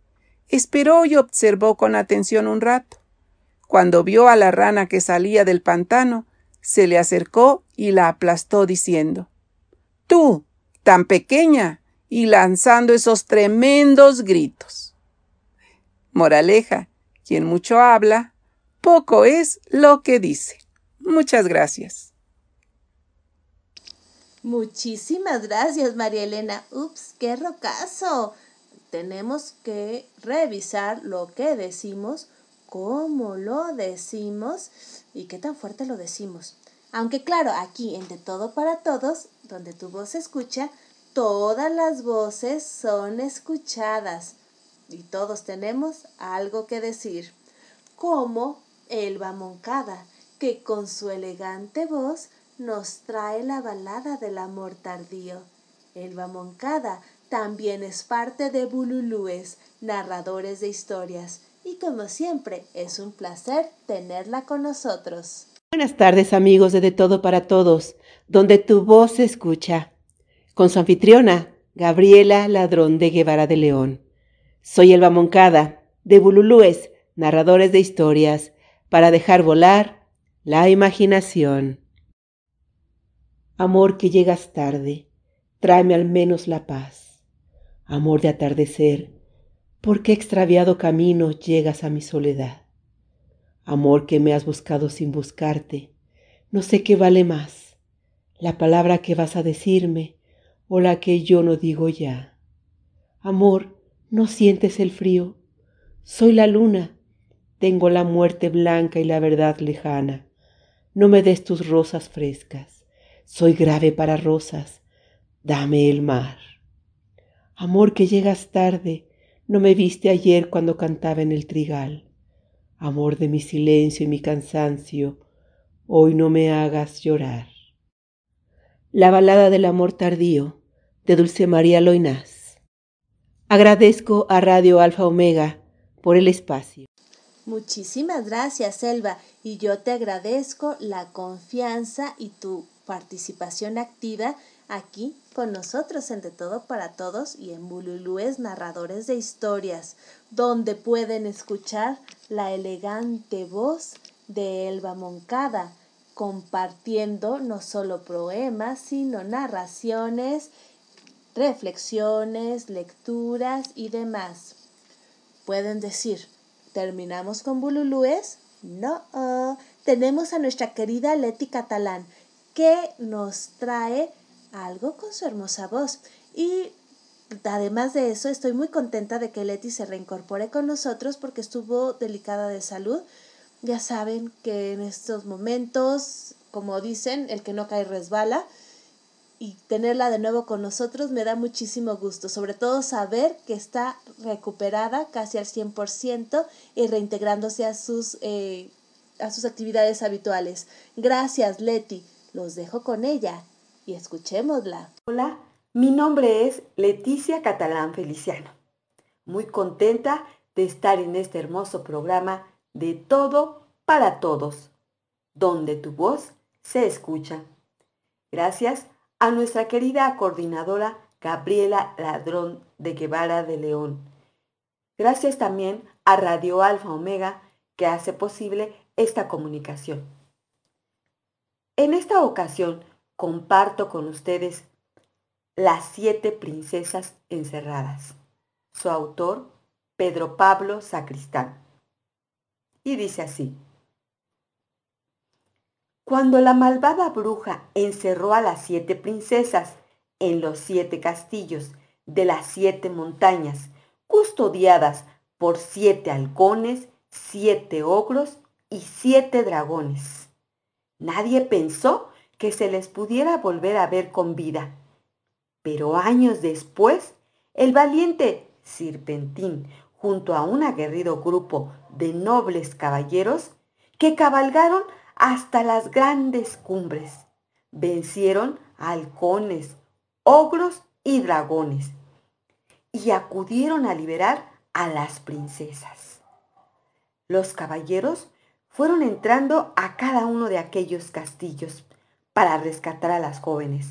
Esperó y observó con atención un rato. Cuando vio a la rana que salía del pantano, se le acercó y la aplastó diciendo Tú, tan pequeña, y lanzando esos tremendos gritos. Moraleja, quien mucho habla, poco es lo que dice. Muchas gracias. Muchísimas gracias, María Elena. Ups, qué rocazo. Tenemos que revisar lo que decimos, cómo lo decimos y qué tan fuerte lo decimos. Aunque claro, aquí en De Todo para Todos, donde tu voz se escucha, todas las voces son escuchadas y todos tenemos algo que decir. Como Elba Moncada, que con su elegante voz nos trae la balada del amor tardío. Elba Moncada también es parte de Bululúes, narradores de historias, y como siempre es un placer tenerla con nosotros. Buenas tardes amigos de De Todo para Todos, donde tu voz se escucha. Con su anfitriona, Gabriela Ladrón de Guevara de León. Soy Elba Moncada, de Bululúes, narradores de historias, para dejar volar la imaginación. Amor que llegas tarde, tráeme al menos la paz. Amor de atardecer, ¿por qué extraviado camino llegas a mi soledad? Amor que me has buscado sin buscarte, no sé qué vale más, la palabra que vas a decirme o la que yo no digo ya. Amor, ¿no sientes el frío? Soy la luna, tengo la muerte blanca y la verdad lejana no me des tus rosas frescas, soy grave para rosas, dame el mar. Amor que llegas tarde, no me viste ayer cuando cantaba en el trigal. Amor de mi silencio y mi cansancio, hoy no me hagas llorar. La balada del amor tardío de Dulce María Loinás. Agradezco a Radio Alfa Omega por el espacio. Muchísimas gracias, Selva, y yo te agradezco la confianza y tu participación activa aquí con nosotros en De Todo para Todos y en Bululúes Narradores de Historias, donde pueden escuchar la elegante voz de Elba Moncada, compartiendo no solo poemas, sino narraciones, reflexiones, lecturas y demás. Pueden decir, ¿Terminamos con bululúes? No, tenemos a nuestra querida Leti Catalán, que nos trae algo con su hermosa voz. Y además de eso, estoy muy contenta de que Leti se reincorpore con nosotros porque estuvo delicada de salud. Ya saben que en estos momentos, como dicen, el que no cae resbala. Y tenerla de nuevo con nosotros me da muchísimo gusto, sobre todo saber que está recuperada casi al 100% y reintegrándose a sus, eh, a sus actividades habituales. Gracias, Leti. Los dejo con ella y escuchémosla. Hola, mi nombre es Leticia Catalán Feliciano. Muy contenta de estar en este hermoso programa de todo para todos, donde tu voz se escucha. Gracias a nuestra querida coordinadora Gabriela Ladrón de Guevara de León. Gracias también a Radio Alfa Omega que hace posible esta comunicación. En esta ocasión comparto con ustedes las siete princesas encerradas. Su autor, Pedro Pablo Sacristán. Y dice así. Cuando la malvada bruja encerró a las siete princesas en los siete castillos de las siete montañas, custodiadas por siete halcones, siete ogros y siete dragones. Nadie pensó que se les pudiera volver a ver con vida. Pero años después, el valiente Sirpentín, junto a un aguerrido grupo de nobles caballeros, que cabalgaron hasta las grandes cumbres, vencieron halcones, ogros y dragones, y acudieron a liberar a las princesas. Los caballeros fueron entrando a cada uno de aquellos castillos para rescatar a las jóvenes.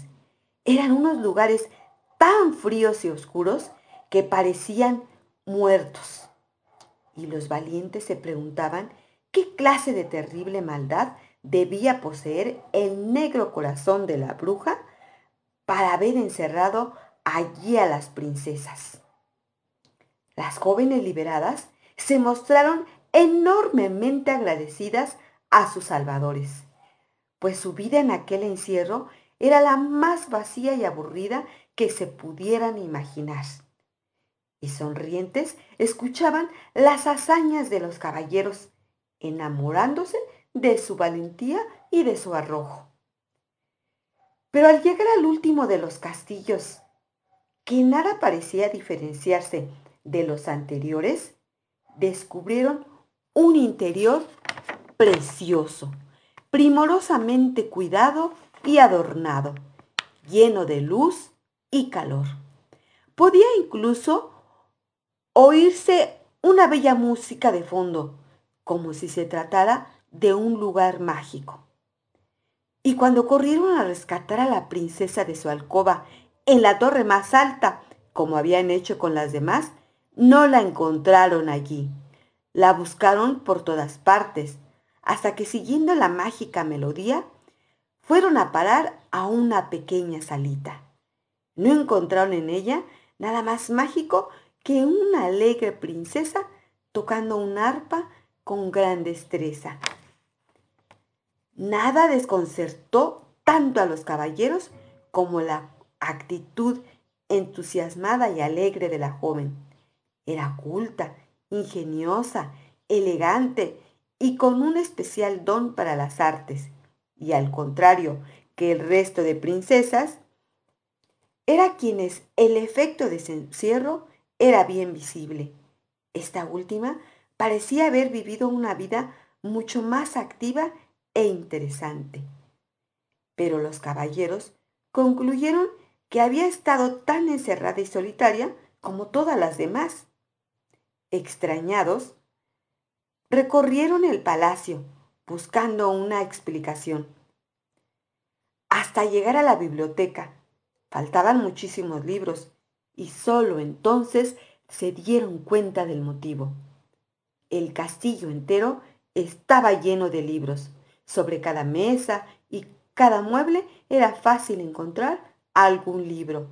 Eran unos lugares tan fríos y oscuros que parecían muertos. Y los valientes se preguntaban qué clase de terrible maldad debía poseer el negro corazón de la bruja para haber encerrado allí a las princesas. Las jóvenes liberadas se mostraron enormemente agradecidas a sus salvadores pues su vida en aquel encierro era la más vacía y aburrida que se pudieran imaginar. Y sonrientes escuchaban las hazañas de los caballeros, enamorándose de su valentía y de su arrojo. Pero al llegar al último de los castillos, que nada parecía diferenciarse de los anteriores, descubrieron un interior precioso primorosamente cuidado y adornado, lleno de luz y calor. Podía incluso oírse una bella música de fondo, como si se tratara de un lugar mágico. Y cuando corrieron a rescatar a la princesa de su alcoba en la torre más alta, como habían hecho con las demás, no la encontraron allí. La buscaron por todas partes, hasta que siguiendo la mágica melodía, fueron a parar a una pequeña salita. No encontraron en ella nada más mágico que una alegre princesa tocando un arpa con gran destreza. Nada desconcertó tanto a los caballeros como la actitud entusiasmada y alegre de la joven. Era culta, ingeniosa, elegante y con un especial don para las artes, y al contrario que el resto de princesas, era quienes el efecto de encierro era bien visible. Esta última parecía haber vivido una vida mucho más activa e interesante. Pero los caballeros concluyeron que había estado tan encerrada y solitaria como todas las demás. Extrañados, recorrieron el palacio buscando una explicación. Hasta llegar a la biblioteca. Faltaban muchísimos libros y solo entonces se dieron cuenta del motivo. El castillo entero estaba lleno de libros. Sobre cada mesa y cada mueble era fácil encontrar algún libro.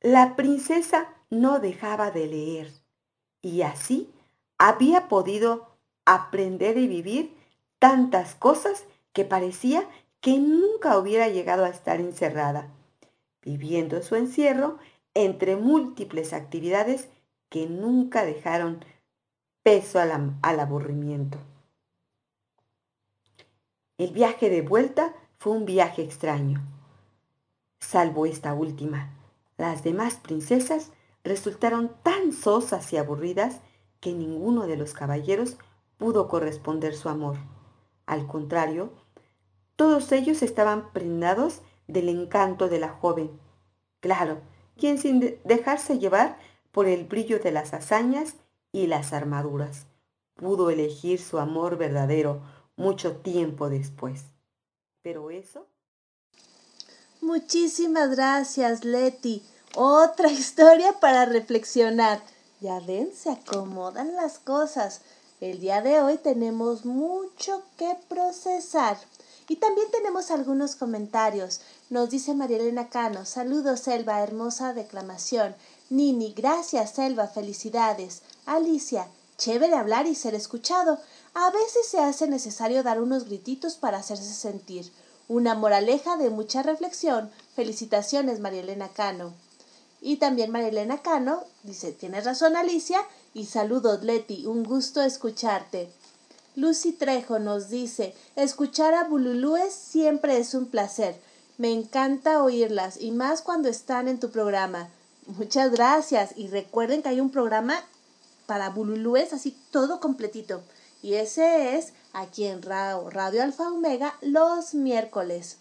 La princesa no dejaba de leer y así había podido aprender y vivir tantas cosas que parecía que nunca hubiera llegado a estar encerrada, viviendo su encierro entre múltiples actividades que nunca dejaron peso al, al aburrimiento. El viaje de vuelta fue un viaje extraño, salvo esta última. Las demás princesas resultaron tan sosas y aburridas que ninguno de los caballeros pudo corresponder su amor. Al contrario, todos ellos estaban prendados del encanto de la joven. Claro, quien sin dejarse llevar por el brillo de las hazañas y las armaduras, pudo elegir su amor verdadero mucho tiempo después. Pero eso... Muchísimas gracias, Leti. Otra historia para reflexionar. Ya ven, se acomodan las cosas. El día de hoy tenemos mucho que procesar. Y también tenemos algunos comentarios. Nos dice Marielena Cano, saludos Selva, hermosa declamación. Nini, gracias Selva, felicidades. Alicia, chévere hablar y ser escuchado. A veces se hace necesario dar unos grititos para hacerse sentir. Una moraleja de mucha reflexión. Felicitaciones, Marielena Cano. Y también Marielena Cano dice, tienes razón Alicia y saludos Leti, un gusto escucharte. Lucy Trejo nos dice, escuchar a Bululúes siempre es un placer. Me encanta oírlas y más cuando están en tu programa. Muchas gracias y recuerden que hay un programa para Bululúes así todo completito. Y ese es aquí en Radio Alfa Omega los miércoles.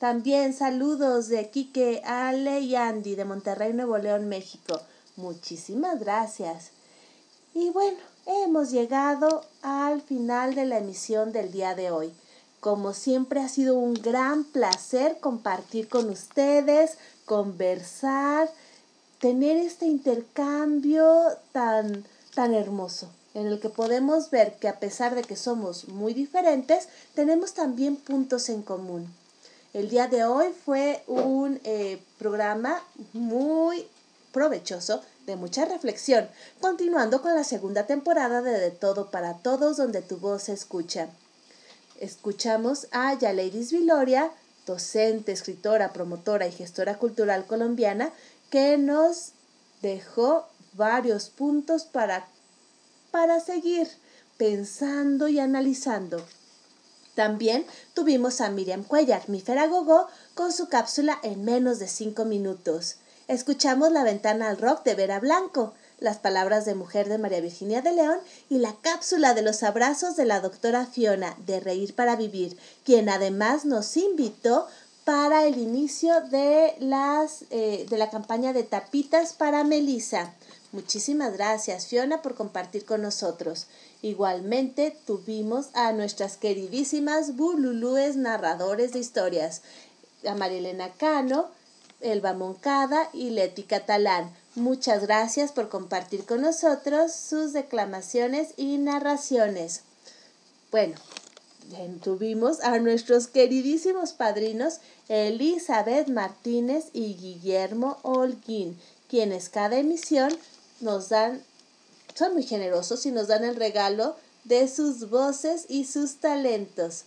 También saludos de Quique, Ale y Andy de Monterrey, Nuevo León, México. Muchísimas gracias. Y bueno, hemos llegado al final de la emisión del día de hoy. Como siempre ha sido un gran placer compartir con ustedes, conversar, tener este intercambio tan, tan hermoso en el que podemos ver que a pesar de que somos muy diferentes, tenemos también puntos en común. El día de hoy fue un eh, programa muy provechoso, de mucha reflexión, continuando con la segunda temporada de De Todo para Todos, donde tu voz se escucha. Escuchamos a Yaleiris Viloria, docente, escritora, promotora y gestora cultural colombiana, que nos dejó varios puntos para para seguir pensando y analizando. También tuvimos a Miriam Cuellar, mi Gogó, con su cápsula en menos de cinco minutos. Escuchamos La ventana al rock de Vera Blanco, las palabras de mujer de María Virginia de León y la cápsula de los abrazos de la doctora Fiona de Reír para Vivir, quien además nos invitó para el inicio de, las, eh, de la campaña de tapitas para Melissa. Muchísimas gracias, Fiona, por compartir con nosotros. Igualmente tuvimos a nuestras queridísimas bululúes narradores de historias, a Marielena Cano, Elba Moncada y Leti Catalán. Muchas gracias por compartir con nosotros sus declamaciones y narraciones. Bueno, tuvimos a nuestros queridísimos padrinos Elizabeth Martínez y Guillermo Holguín, quienes cada emisión nos dan, son muy generosos y nos dan el regalo de sus voces y sus talentos.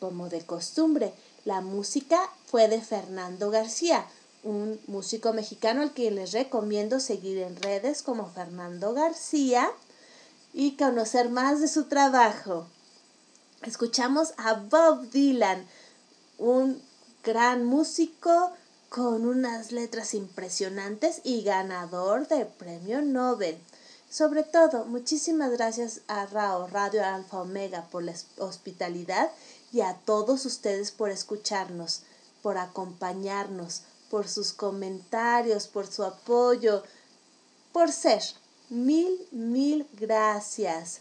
Como de costumbre, la música fue de Fernando García, un músico mexicano al que les recomiendo seguir en redes como Fernando García y conocer más de su trabajo. Escuchamos a Bob Dylan, un gran músico con unas letras impresionantes y ganador de premio Nobel. Sobre todo, muchísimas gracias a RAO, Radio Alfa Omega, por la hospitalidad y a todos ustedes por escucharnos, por acompañarnos, por sus comentarios, por su apoyo, por ser. Mil, mil gracias.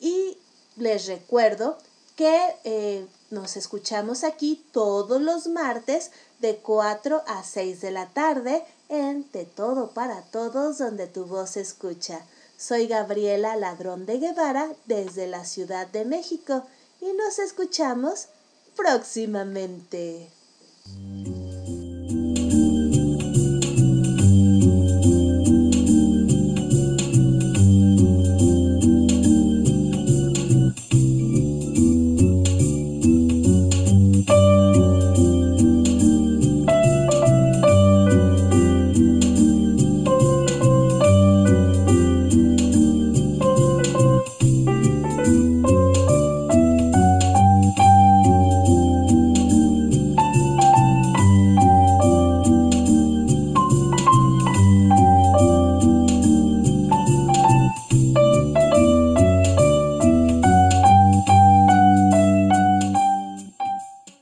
Y les recuerdo que eh, nos escuchamos aquí todos los martes de 4 a 6 de la tarde en De Todo para Todos donde tu voz se escucha. Soy Gabriela Ladrón de Guevara desde la Ciudad de México y nos escuchamos próximamente.